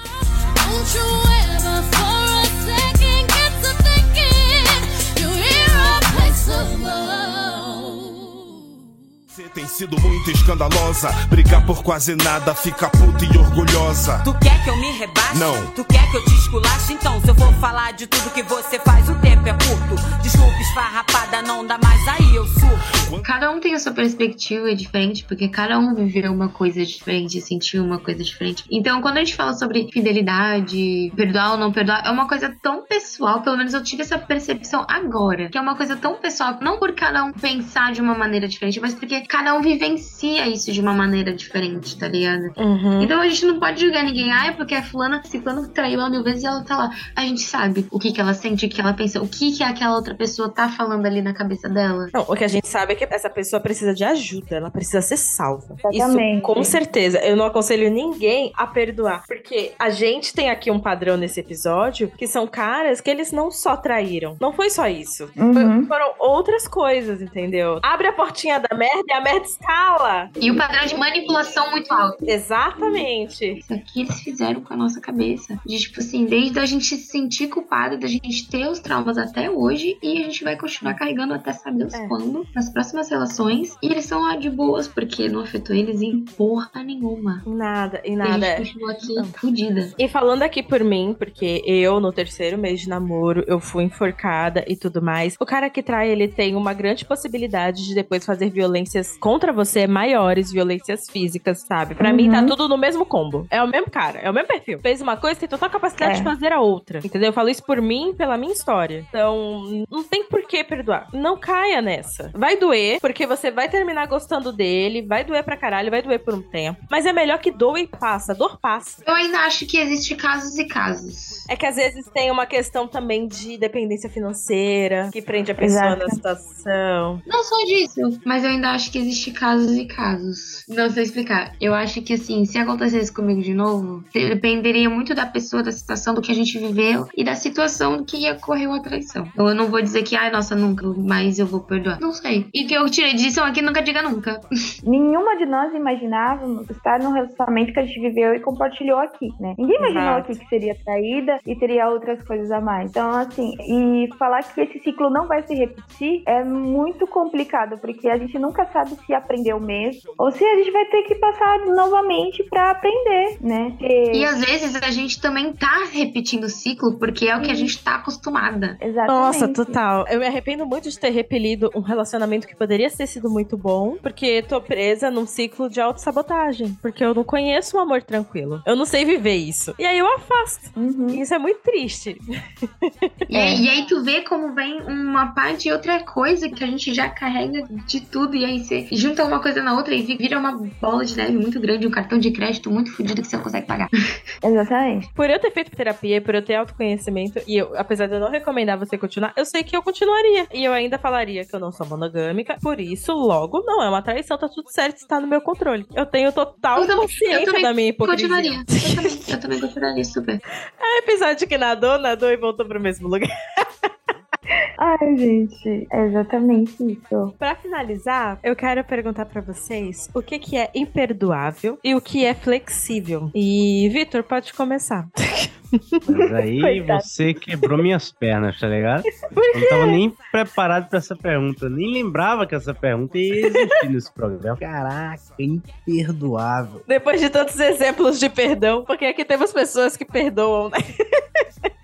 Don't Você tem sido muito escandalosa. Brigar por quase nada, fica puta e orgulhosa. Tu quer que eu me rebaixe? Não. Tu quer que eu te esculache? Então, se eu for falar de tudo que você faz, o tempo é curto. Desculpa, esfarrapada, não dá mais aí, eu surto. Cada um tem a sua perspectiva diferente, porque cada um viveu uma coisa diferente, sentiu uma coisa diferente. Então, quando a gente fala sobre fidelidade, perdoar ou não perdoar, é uma coisa tão pessoal, pelo menos eu tive essa percepção agora, que é uma coisa tão pessoal, não por cada um pensar de uma maneira diferente, mas porque cada um vivencia isso de uma maneira diferente, tá ligado? Uhum. Então a gente não pode julgar ninguém. Ah, é porque a fulana, ciclano traiu ela mil vezes e ela tá lá. A gente sabe o que que ela sente, o que ela pensa, o que que aquela outra pessoa tá falando ali na cabeça dela. Não, o que a gente sabe é que essa pessoa precisa de ajuda, ela precisa ser salva. Exatamente. Isso, com certeza. Eu não aconselho ninguém a perdoar, porque a gente tem aqui um padrão nesse episódio que são caras que eles não só traíram. Não foi só isso. Uhum. Foi- foram outras coisas, entendeu? Abre a portinha da merda e a merda escala. E o padrão de manipulação muito alto. Exatamente. Isso aqui eles fizeram com a nossa cabeça. De, tipo assim, desde a gente se sentir culpada, da gente ter os traumas até hoje, e a gente vai continuar carregando até saber Deus É. quando, nas próximas relações. E eles são lá de boas, porque não afetou eles em porra nenhuma. Nada, e E a nada. gente continua aqui fudida. E falando aqui por mim, porque eu, no terceiro mês de namoro, eu fui enforcada e tudo mais. O cara que trai, ele tem uma grande possibilidade de depois fazer violência violências contra você maiores, violências físicas, sabe? Pra mim tá Uhum. tudo no mesmo combo. É o mesmo cara, é o mesmo perfil. Fez uma coisa, tem total capacidade É. de fazer a outra. Entendeu? Eu falo isso por mim, pela minha história. Então, não tem por que perdoar. Não caia nessa. Vai doer, porque você vai terminar gostando dele, vai doer pra caralho, vai doer por um tempo. Mas é melhor que doe e passa. Dor passa. Eu ainda acho que existe casos e casos. É que às vezes tem uma questão também de dependência financeira, que prende a pessoa Exato. na situação. Não só disso, mas eu ainda acho que existe casos e casos. Não sei explicar. Eu acho que, assim, se acontecesse comigo de novo, dependeria muito da pessoa, da situação, do que a gente viveu e da situação do que ocorreu a traição. Então eu não vou dizer que, ai, nossa, nunca, mas eu vou perdoar. Não sei. E que eu tirei disso aqui, nunca diga nunca. Nenhuma de nós imaginávamos estar num relacionamento que a gente viveu e compartilhou aqui, né? Ninguém imaginou Exato. aqui que seria traída e teria outras coisas a mais. Então, assim, e falar que esse ciclo não vai se repetir é muito complicado, porque a gente nunca sabe se aprendeu mesmo ou se a gente vai ter que passar novamente pra aprender, né? Porque- E às vezes a gente também tá repetindo o ciclo porque é o que a gente tá acostumada. Exatamente. Nossa, total. Eu me arrependo muito de ter repelido um relacionamento que poderia ter sido muito bom, porque tô presa num ciclo de autossabotagem. Porque eu não conheço um amor tranquilo. Eu não sei viver isso. E aí eu afasto. Uhum. E isso é muito triste. E, É. aí, e aí tu vê como vem uma parte e outra coisa que a gente já carrega de tudo. E aí você junta uma coisa na outra e vira uma bola de neve muito grande, um cartão de crédito muito fodido que você não consegue pagar. Exatamente. Por eu ter feito terapia, por eu ter autoconhecimento, e eu, apesar de eu não recomendar você continuar, eu sei que eu continuaria. E eu ainda falaria que eu não sou monogâmica, por isso, logo, não é uma traição, tá tudo certo, está no meu controle. Eu tenho total Eu também- consciência eu também da minha hipocrisia. Continuaria. Eu também, eu também continuaria super. É episódio que nadou, nadou e voltou pro mesmo lugar. Ai, gente, é exatamente isso. Pra finalizar, eu quero perguntar pra vocês o que que é imperdoável e o que é flexível. E, Vitor, pode começar. Mas aí Coitado. você quebrou minhas pernas, tá ligado? Eu não tava nem preparado pra essa pergunta. Nem lembrava que essa pergunta ia existir nesse programa. Caraca, imperdoável. Depois de tantos exemplos de perdão, porque aqui temos pessoas que perdoam, né?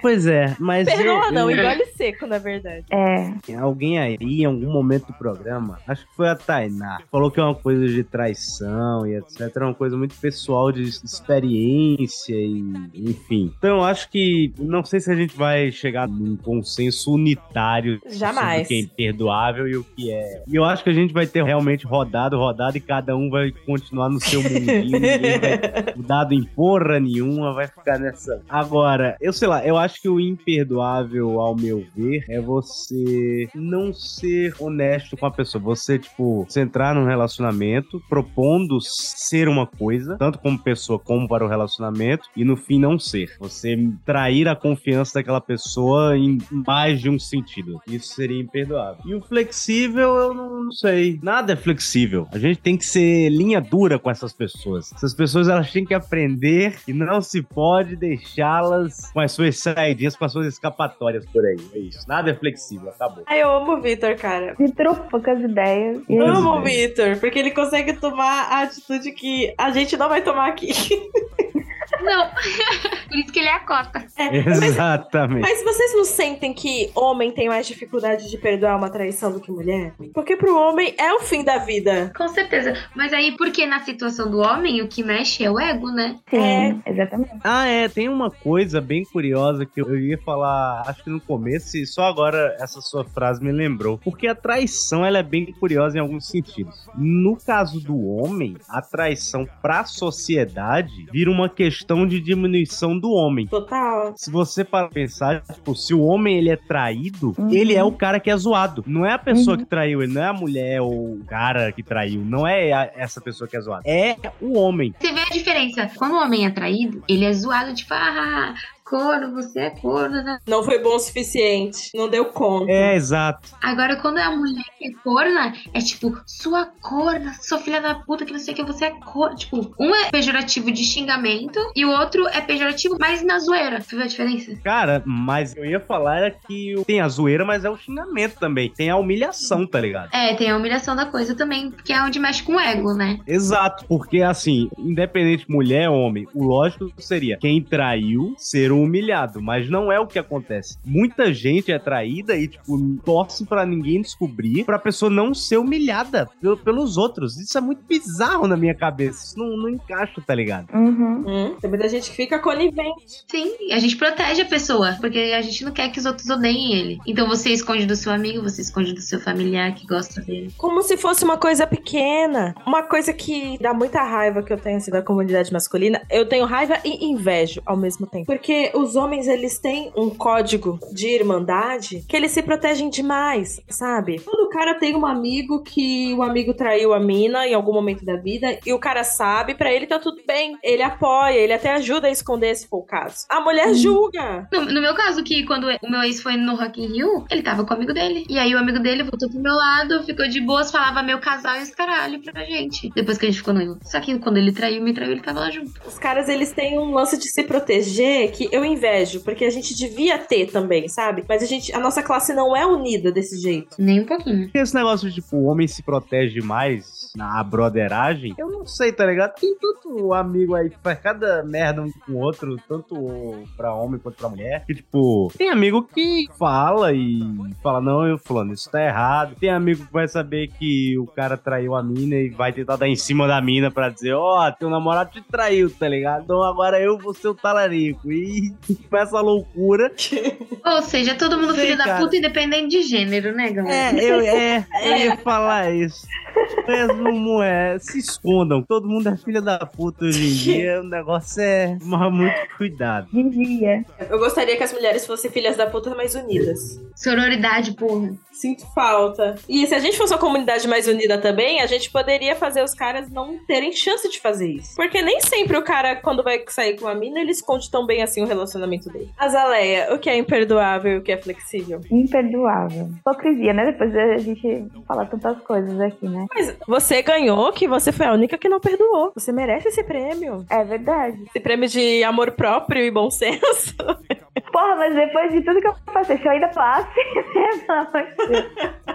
Pois é, mas. Perdoa eu- não, eu- engole seco, na verdade. É, Alguém aí, em algum momento do programa, acho que foi a Tainá, falou que é uma coisa de traição e etc. Era uma coisa muito pessoal de experiência e enfim. Então, eu acho que. Não sei se a gente vai chegar num consenso unitário Jamais. sobre o que é imperdoável e o que é. E eu acho que a gente vai ter realmente rodado, rodado e cada um vai continuar no seu mundinho. ninguém vai dado em porra nenhuma, vai ficar nessa. Agora, eu sei lá, eu acho que o imperdoável, ao meu ver, é você não ser honesto com a pessoa. Você, tipo, você entrar num relacionamento propondo ser uma coisa, tanto como pessoa como para o relacionamento, e no fim não ser. Você trair a confiança daquela pessoa em mais de um sentido. Isso seria imperdoável. E o flexível, eu não, não sei. Nada é flexível. A gente tem que ser linha dura com essas pessoas. Essas pessoas, elas têm que aprender e não se pode deixá-las com as suas saidinhas, com as suas escapatórias por aí. É isso. Nada é flexível. Acabou. Ai, eu amo o Vitor, cara. Vitor, poucas ideias. E Poucas Amo o. Vitor, porque ele consegue tomar a atitude que a gente não vai tomar aqui. Não. Por isso que ele é a cota. Exatamente. Mas vocês não sentem que homem tem mais dificuldade de perdoar uma traição do que mulher? Porque pro homem é o fim da vida. Com certeza. Mas aí, porque na situação do homem, o que mexe é o ego, né? Sim, exatamente. Ah, é, tem uma coisa bem curiosa que eu ia falar, acho que no começo, e só agora essa sua frase me lembrou. Porque a traição, ela é bem curiosa em alguns sentidos. No caso do homem, a traição pra sociedade vira uma questão de diminuição do homem. Total. Se você para pensar, tipo, se o homem ele é traído, Uhum. ele é o cara que é zoado. Não é a pessoa Uhum. que traiu, ele não é a mulher ou o cara que traiu. Não é a- essa pessoa que é zoada. É o homem. Você vê a diferença. Quando o homem é traído, ele é zoado, tipo, ah, corno, você é corno. né? Não foi bom o suficiente. Não deu conta. É, exato. Agora, quando é a mulher que é corna, é tipo, sua corna, sua filha da puta, que não sei o que, você é corna. Tipo, um é pejorativo de xingamento e o outro é pejorativo, mas na zoeira. Você vê a diferença? Cara, mas eu ia falar era que tem a zoeira, mas é o xingamento também. Tem a humilhação, tá ligado? É, tem a humilhação da coisa também, que é onde mexe com o ego, né? Exato, porque assim, independente mulher ou homem, o lógico seria quem traiu ser o humilhado, mas não é o que acontece. Muita gente é traída e, tipo, torce pra ninguém descobrir, pra pessoa não ser humilhada pel- pelos outros. Isso é muito bizarro na minha cabeça. Isso não, não encaixa, tá ligado? Uhum. Hum, tem muita gente que fica conivente. Sim, a gente protege a pessoa, porque a gente não quer que os outros odeiem ele. Então você esconde do seu amigo, você esconde do seu familiar que gosta dele. Como se fosse uma coisa pequena. Uma coisa que dá muita raiva que eu tenho assim da comunidade masculina. Eu tenho raiva e invejo ao mesmo tempo. Porque os homens, eles têm um código de irmandade que eles se protegem demais, sabe? Todo cara tem um amigo que o amigo traiu a mina em algum momento da vida e o cara sabe, pra ele tá tudo bem. Ele apoia, ele até ajuda a esconder se for o caso. A mulher julga. No, no meu caso, que quando o meu ex foi no Rock in Rio, ele tava com o amigo dele. E aí o amigo dele voltou pro meu lado, ficou de boas, falava meu casal e os caralho pra gente. Depois que a gente ficou noivo. Só que quando ele traiu, me traiu, ele tava lá junto. Os caras, eles têm um lance de se proteger que eu invejo, porque a gente devia ter também, sabe? Mas a gente, a nossa classe não é unida desse jeito. Nem um pouquinho. Esse negócio de, tipo, o homem se protege mais na broderagem, eu não sei, tá ligado? Tem tanto amigo aí que faz cada merda um com o outro, tanto pra homem quanto pra mulher, que, tipo, tem amigo que fala e fala, não, eu fulano, isso tá errado. Tem amigo que vai saber que o cara traiu a mina e vai tentar dar em cima da mina pra dizer, ó, teu namorado te traiu, tá ligado? Então agora eu vou ser o talarico. E começa a loucura. Ou seja, todo mundo Sei, filho da cara. puta, independente de gênero, né, galera? É, eu, é, eu ia falar isso. Resumo é, se escondam. Todo mundo é filha da puta hoje em dia. O negócio é tomar muito cuidado. Vigia. Eu gostaria que as mulheres fossem filhas da puta mais unidas. Sororidade, porra. Sinto falta. E se a gente fosse uma comunidade mais unida também, a gente poderia fazer os caras não terem chance de fazer isso. Porque nem sempre o cara, quando vai sair com a mina, ele esconde tão bem assim o relacionamento dele. Azaleia, o que é imperdoável e o que é flexível? Imperdoável. Hipocrisia, né? Depois a gente falar tantas coisas aqui, né? Mas você ganhou que você foi a única que não perdoou. Você merece esse prêmio. É verdade. Esse prêmio de amor próprio e bom senso. Porra, mas depois de tudo que eu passei, se eu ainda passe, né? Pelo amor de Deus.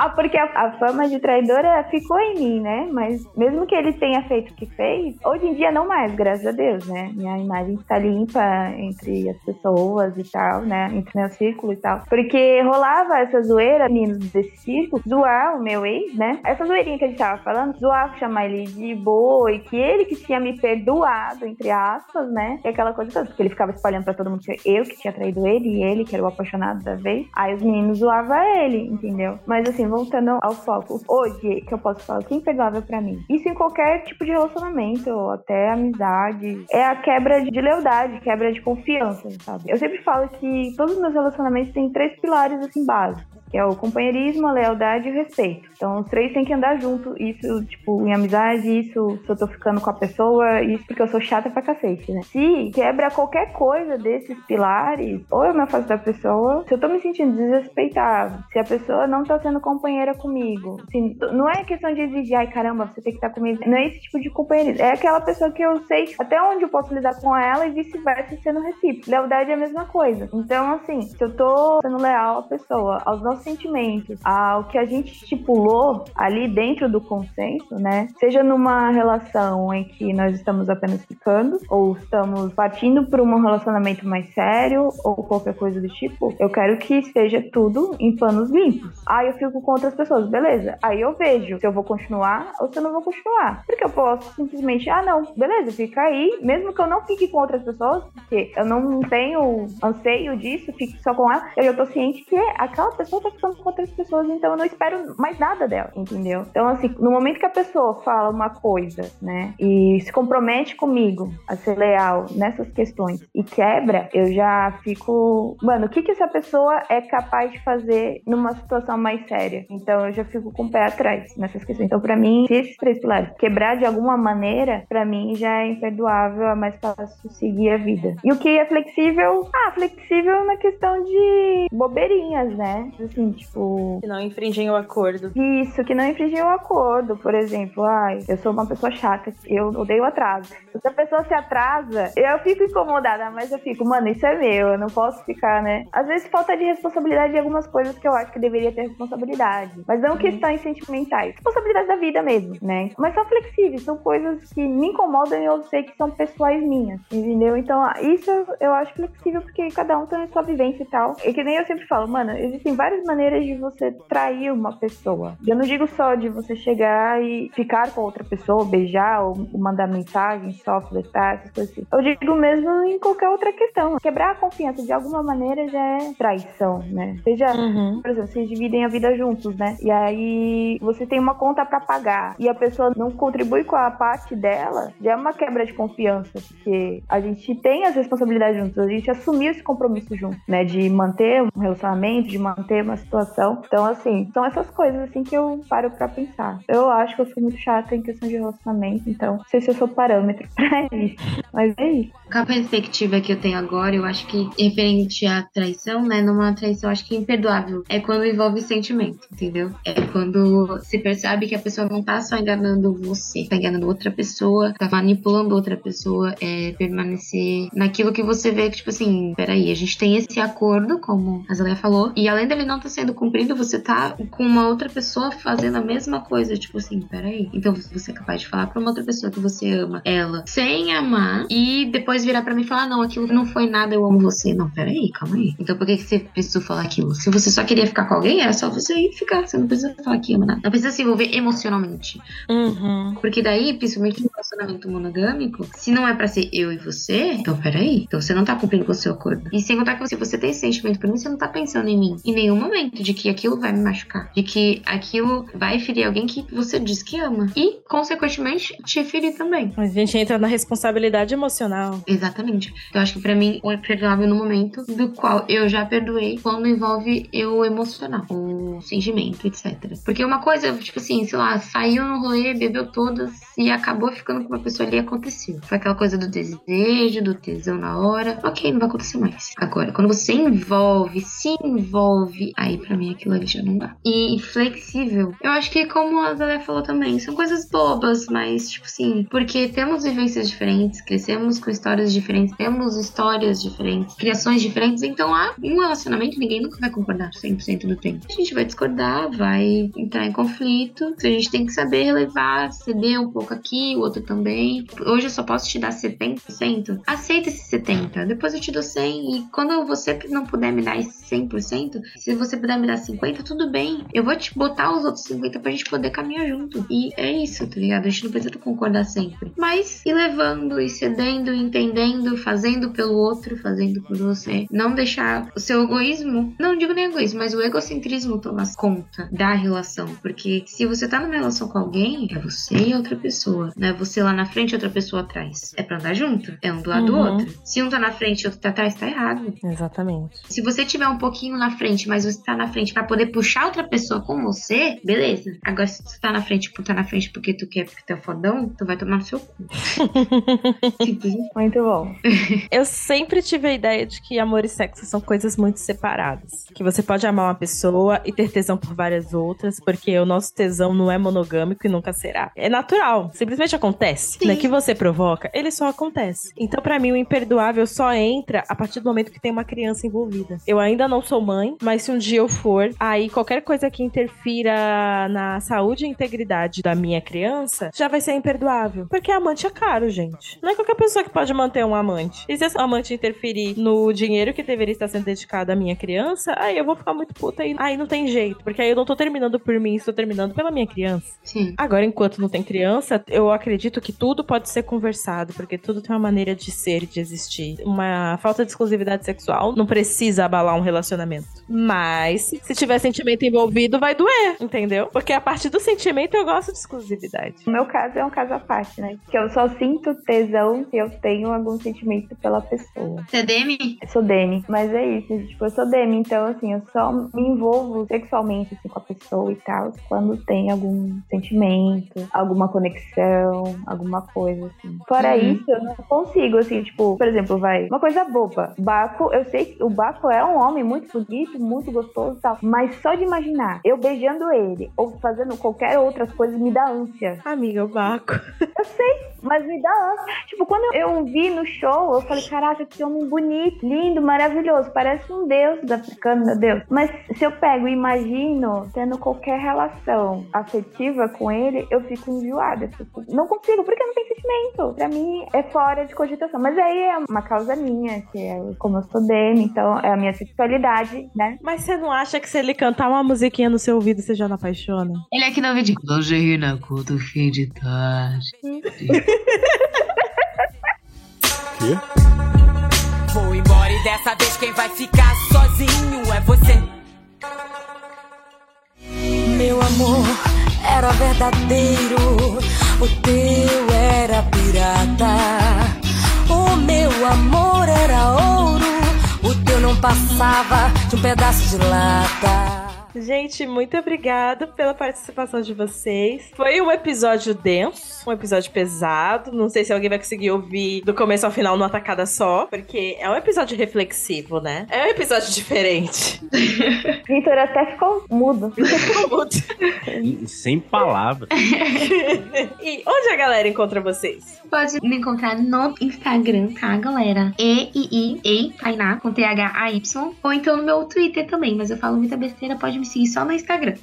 Ah, porque a, a fama de traidora ficou em mim, né? Mas mesmo que ele tenha feito o que fez, hoje em dia não mais, graças a Deus, né? Minha imagem está limpa entre as pessoas e tal, né? Entre meu círculo e tal. Porque rolava essa zoeira, meninos desse círculo, zoar o meu ex, né? Essa zoeirinha que a gente tava falando, zoar, chamar ele de boi, que ele que tinha me perdoado, entre aspas, né? E aquela coisa toda, porque ele ficava espalhando pra todo mundo que eu que tinha traído ele e ele que era o apaixonado da vez. Aí os meninos zoavam ele, entendeu? Mas assim, voltando ao foco, hoje que eu posso falar, o que é imperdoável pra mim? Isso em qualquer tipo de relacionamento, até amizade, é a quebra de lealdade, quebra de confiança, sabe? Eu sempre falo que todos os meus relacionamentos têm três pilares assim básicos. Que é o companheirismo, a lealdade e o respeito. Então, os três têm que andar junto. Isso, tipo, em amizade, isso se eu tô ficando com a pessoa, isso porque eu sou chata pra cacete, né? Se quebra qualquer coisa desses pilares, ou eu me afasto da pessoa, se eu tô me sentindo desrespeitada, se a pessoa não tá sendo companheira comigo, assim, não é questão de exigir, ai caramba, você tem que estar comigo. Não é esse tipo de companheirismo. É aquela pessoa que eu sei até onde eu posso lidar com ela e vice-versa sendo recíproco. Lealdade é a mesma coisa. Então, assim, se eu tô sendo leal à pessoa, aos nossos sentimentos, ao que a gente estipulou ali dentro do consenso, né? Seja numa relação em que nós estamos apenas ficando, ou estamos partindo para um relacionamento mais sério, ou qualquer coisa do tipo, eu quero que esteja tudo em panos limpos. Aí eu fico com outras pessoas, beleza. Aí eu vejo se eu vou continuar ou se eu não vou continuar. Porque eu posso simplesmente, ah, não, beleza, fica aí, mesmo que eu não fique com outras pessoas, porque eu não tenho anseio disso, fique só com ela, eu já tô ciente que aquela pessoa tá ficando com outras pessoas, então eu não espero mais nada dela, entendeu? Então, assim, no momento que a pessoa fala uma coisa, né, e se compromete comigo a ser leal nessas questões e quebra, eu já fico, mano, o que que essa pessoa é capaz de fazer numa situação mais séria? Então, eu já fico com o pé atrás nessas questões. Então, pra mim, se esses três pilares quebrar de alguma maneira, pra mim já é imperdoável, é mais fácil seguir a vida. E o que é flexível? Ah, flexível na questão de bobeirinhas, né? Assim, tipo. Que não infringem o acordo. Isso, que não infringem o acordo. Por exemplo, ai, eu sou uma pessoa chata, eu odeio atraso. Se a pessoa se atrasa, eu fico incomodada, mas eu fico, mano, isso é meu, eu não posso ficar, né? Às vezes falta de responsabilidade em algumas coisas que eu acho que deveria ter responsabilidade. Mas não questões sentimentais. Responsabilidade da vida mesmo, né? Mas são flexíveis, são coisas que me incomodam e eu sei que são pessoais minhas, entendeu? Então, isso eu acho flexível porque cada um tem a sua vivência e tal. E que nem eu sempre falo, mano, existem várias maneiras de você trair uma pessoa. Eu não digo só de você chegar e ficar com outra pessoa, beijar ou mandar mensagem, só flertar, essas coisas assim. Eu digo mesmo em qualquer outra questão. Quebrar a confiança de alguma maneira já é traição, né? Seja, Uhum. por exemplo, vocês dividem a vida juntos, né? E aí você tem uma conta pra pagar e a pessoa não contribui com a parte dela, já é uma quebra de confiança, porque a gente tem as responsabilidades juntos, a gente assumiu esse compromisso junto, né? De manter um relacionamento, de manter uma situação. Então, assim, são essas coisas assim que eu paro pra pensar. Eu acho que eu sou muito chata em questão de relacionamento, então não sei se eu sou parâmetro pra isso. Mas é isso. Com a perspectiva que eu tenho agora, eu acho que referente à traição, né? Numa traição, acho que imperdoável é quando envolve sentimento, entendeu? É quando se percebe que a pessoa não tá só enganando você, tá enganando outra pessoa, tá manipulando outra pessoa, é permanecer naquilo que você vê que, tipo assim, peraí, a gente tem esse acordo, como a Zélia falou, e além dele não tá sendo cumprido, você tá com uma outra pessoa fazendo a mesma coisa, tipo assim, peraí. Então você é capaz de falar pra uma outra pessoa que você ama ela sem amar e depois virar pra mim e falar, não, aquilo não foi nada, eu amo você. Não, peraí, calma aí. Então por que, que você precisou falar aquilo? Se você só queria ficar com alguém, era só você ir ficar. Você não precisa falar que ama nada. Não precisa se envolver emocionalmente. Uhum. Porque daí, principalmente no relacionamento monogâmico, se não é pra ser eu e você, então peraí. Então você não tá cumprindo com o seu acordo. E sem contar que se você tem esse sentimento por mim, você não tá pensando em mim em nenhum momento de que aquilo vai me machucar. De que aquilo vai ferir alguém que você diz que ama. E, consequentemente, te ferir também. A gente entra na responsabilidade emocional. Exatamente. Eu acho que pra mim o imperdoável no momento do qual eu já perdoei quando envolve eu emocional, o sentimento, etc. Porque uma coisa, tipo assim, sei lá, saiu no rolê, bebeu todas e acabou ficando com uma pessoa ali aconteceu. Foi aquela coisa do desejo, do tesão na hora. Ok, não vai acontecer mais. Agora, quando você envolve, se envolve, aí pra mim aquilo ali já não dá. E flexível, eu acho que como a Zé falou também, são coisas bobas, mas tipo assim, porque temos vivências diferentes, crescemos com histórias diferentes, temos histórias diferentes, criações diferentes, então há um relacionamento, ninguém nunca vai concordar 100% do tempo. A gente vai discordar, vai entrar em conflito, a gente tem que saber relevar, ceder um pouco aqui, o outro também. Hoje eu só posso te dar 70%, aceita esse 70%, depois eu te dou 100% e quando você não puder me dar esse 100%, se você puder me dar 50%, tudo bem, eu vou te botar os outros 50% pra gente poder caminhar junto. E é isso, tá ligado? A gente não precisa concordar sempre. Mas ir levando, e cedendo, entendendo, fazendo pelo outro, fazendo por você. Não deixar o seu egoísmo, não digo nem egoísmo, mas o egocentrismo tomar conta da relação. Porque se você tá numa relação com alguém, é você e outra pessoa. Não é você lá na frente e outra pessoa atrás. É pra andar junto. É um do lado do Uhum. outro. Se um tá na frente e outro tá atrás, tá errado. Exatamente. Se você tiver um pouquinho na frente, mas você tá na frente pra poder puxar outra pessoa com você, beleza. Agora, se tu tá na frente por tá na frente porque tu quer, porque tu é fodão, tu vai tomar no seu cu. Simples. Muito bom. Eu sempre tive a ideia de que amor e sexo são coisas muito separadas. Que você pode amar uma pessoa e ter tesão por várias outras, porque o nosso tesão não é monogâmico e nunca será. É natural, simplesmente acontece. Sim. Não é que você provoca, ele só acontece. Então, pra mim, o imperdoável só entra a partir do momento que tem uma criança envolvida. Eu ainda não sou mãe, mas se um dia eu for, aí qualquer coisa que interfira na saúde e integridade da minha criança já vai ser imperdoável. Porque amante é caro, gente. Não é qualquer pessoa que pode manter um amante. E se esse amante interferir no dinheiro que deveria estar sendo dedicado à minha criança, aí eu vou ficar muito puta e aí não tem jeito. Porque aí eu não tô terminando por mim, estou terminando pela minha criança. Sim. Agora, enquanto não tem criança, eu acredito que tudo pode ser conversado, porque tudo tem uma maneira de ser, de existir. Uma falta de exclusividade sexual não precisa abalar um relacionamento. Mas, se tiver sentimento envolvido, vai doer, entendeu? Porque a partir do sentimento eu gosto de exclusividade. O meu caso é um caso à parte, né? Que eu só sinto tesão se eu tenho algum sentimento pela pessoa. Você é Demi? Eu sou Demi, mas é isso, tipo, eu sou Demi, então assim, eu só me envolvo sexualmente assim, com a pessoa e tal, quando tem algum sentimento, alguma conexão, alguma coisa, assim. Fora Uhum. isso, eu não consigo, assim, tipo, por exemplo, vai, uma coisa boba. Baco, eu sei que o Baco é um homem muito bonito, muito gostoso e tal, mas só de imaginar eu beijando ele ou fazendo qualquer outras coisas me dá ânsia. Amiga, o Baco. Eu sei, mas me dá ânsia. Tipo, quando eu vi no show, eu falei, caraca, que homem bonito, lindo, maravilhoso, parece um deus africano, meu Deus. Mas se eu pego e imagino tendo qualquer relação afetiva com ele, eu fico enjoada. Tipo, não consigo, porque não tem sentimento. Pra mim, é fora de cogitação. Mas aí é uma causa minha, que é como eu sou dele, então é a minha sexualidade, né? Mas você não acha que se ele cantar uma musiquinha no seu ouvido, você já não apaixona? Ele aqui no vídeo. Lingerie na cor do fim de tarde. Vou embora e dessa vez quem vai ficar sozinho é você. Meu amor era verdadeiro, o teu era pirata. O meu amor era ouro, não passava de um pedaço de lata. Gente, muito obrigada pela participação de vocês. Foi um episódio denso, um episódio pesado. Não sei se alguém vai conseguir ouvir do começo ao final numa tacada só, porque é um episódio reflexivo, né? É um episódio diferente. Vitor até ficou mudo. E- Sem palavras. e onde a galera encontra vocês? Pode me encontrar no Instagram, tá, galera? E-I-I-E, Tainá, com T-H-A-Y. Ou então no meu Twitter também, mas eu falo muita besteira, pode me seguir só no Instagram.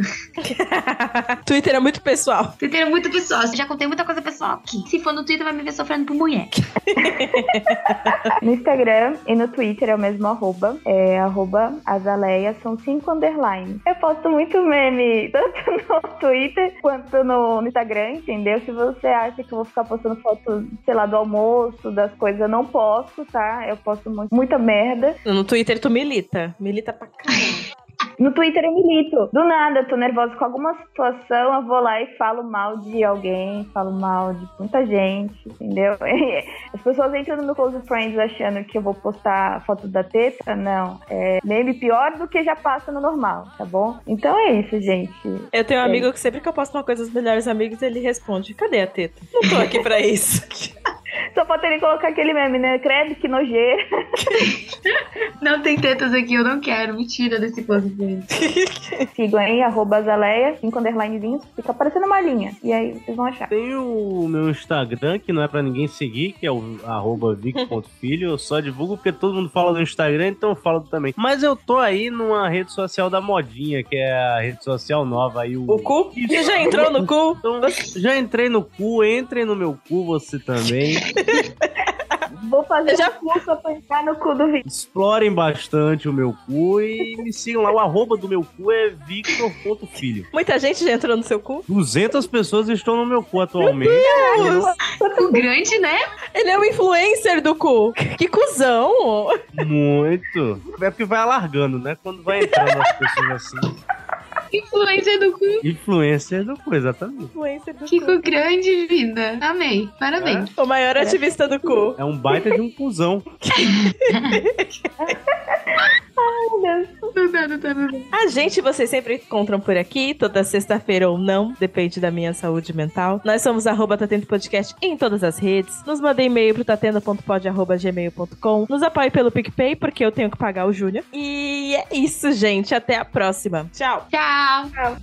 Twitter é muito pessoal. Twitter é muito pessoal, eu já contei muita coisa pessoal aqui. Se for no Twitter, vai me ver sofrendo por mulher. No Instagram e no Twitter é o mesmo arroba. É arroba azaleia, são cinco underlines. Eu posto muito meme, tanto no Twitter quanto no, no Instagram, entendeu? Se você acha que eu vou ficar postando fotos, sei lá, do almoço, das coisas, eu não posto, tá? Eu posto muito, muita merda. No Twitter tu milita. Milita pra caramba. No Twitter eu milito. Do nada, tô nervosa com alguma situação, eu vou lá e falo mal de alguém, falo mal de muita gente, entendeu? As pessoas entram no meu Close Friends achando que eu vou postar foto da teta. Não, é meme pior do que já passa no normal, tá bom? Então é isso, gente. Eu tenho um É. amigo que sempre que eu posto uma coisa dos melhores amigos, ele responde: Cadê a teta? Não tô aqui pra isso. Só falta ele colocar aquele meme, né? Credo, que nojeira. Não tem tetas aqui, eu não quero. Me tira desse close friend. Sigam aí, arroba azaleia, cinco underlinezinhos, fica aparecendo uma linha. E aí vocês vão achar. Tem o meu Instagram, que não é pra ninguém seguir, que é o arroba vic.filho. Eu só divulgo porque todo mundo fala do Instagram, então eu falo também. Mas eu tô aí numa rede social da modinha, que é a rede social nova aí. O, O cu? Você já entrou no cu? Então, já entrei no cu, entrem no meu cu você também. Vou fazer já- um curso pra entrar no cu do vídeo. Explorem bastante o meu cu e me sigam lá. O arroba do meu cu é victor.filho. Muita gente já entrou no seu cu? 200 pessoas estão no meu cu atualmente. O grande, né? Ele é o influencer do cu. Que cuzão! Muito. É porque vai alargando, né? Quando vai entrando as pessoas assim. Influência do cu. Influencer do cu, exatamente. Influencer do Que cu. grande, vida. Amei. Parabéns. O maior ativista do cu. É um baita de um cuzão. Não dá, não dá, não dá. A gente vocês sempre encontram por aqui, toda sexta-feira ou não, depende da minha saúde mental. Nós somos arroba Tatendo Podcast em todas as redes. Nos mande e-mail pro tatendo.pod.gmail.com. Nos apoie pelo PicPay, porque eu tenho que pagar o Júnior. E é isso, gente. Até a próxima. Tchau. Tchau.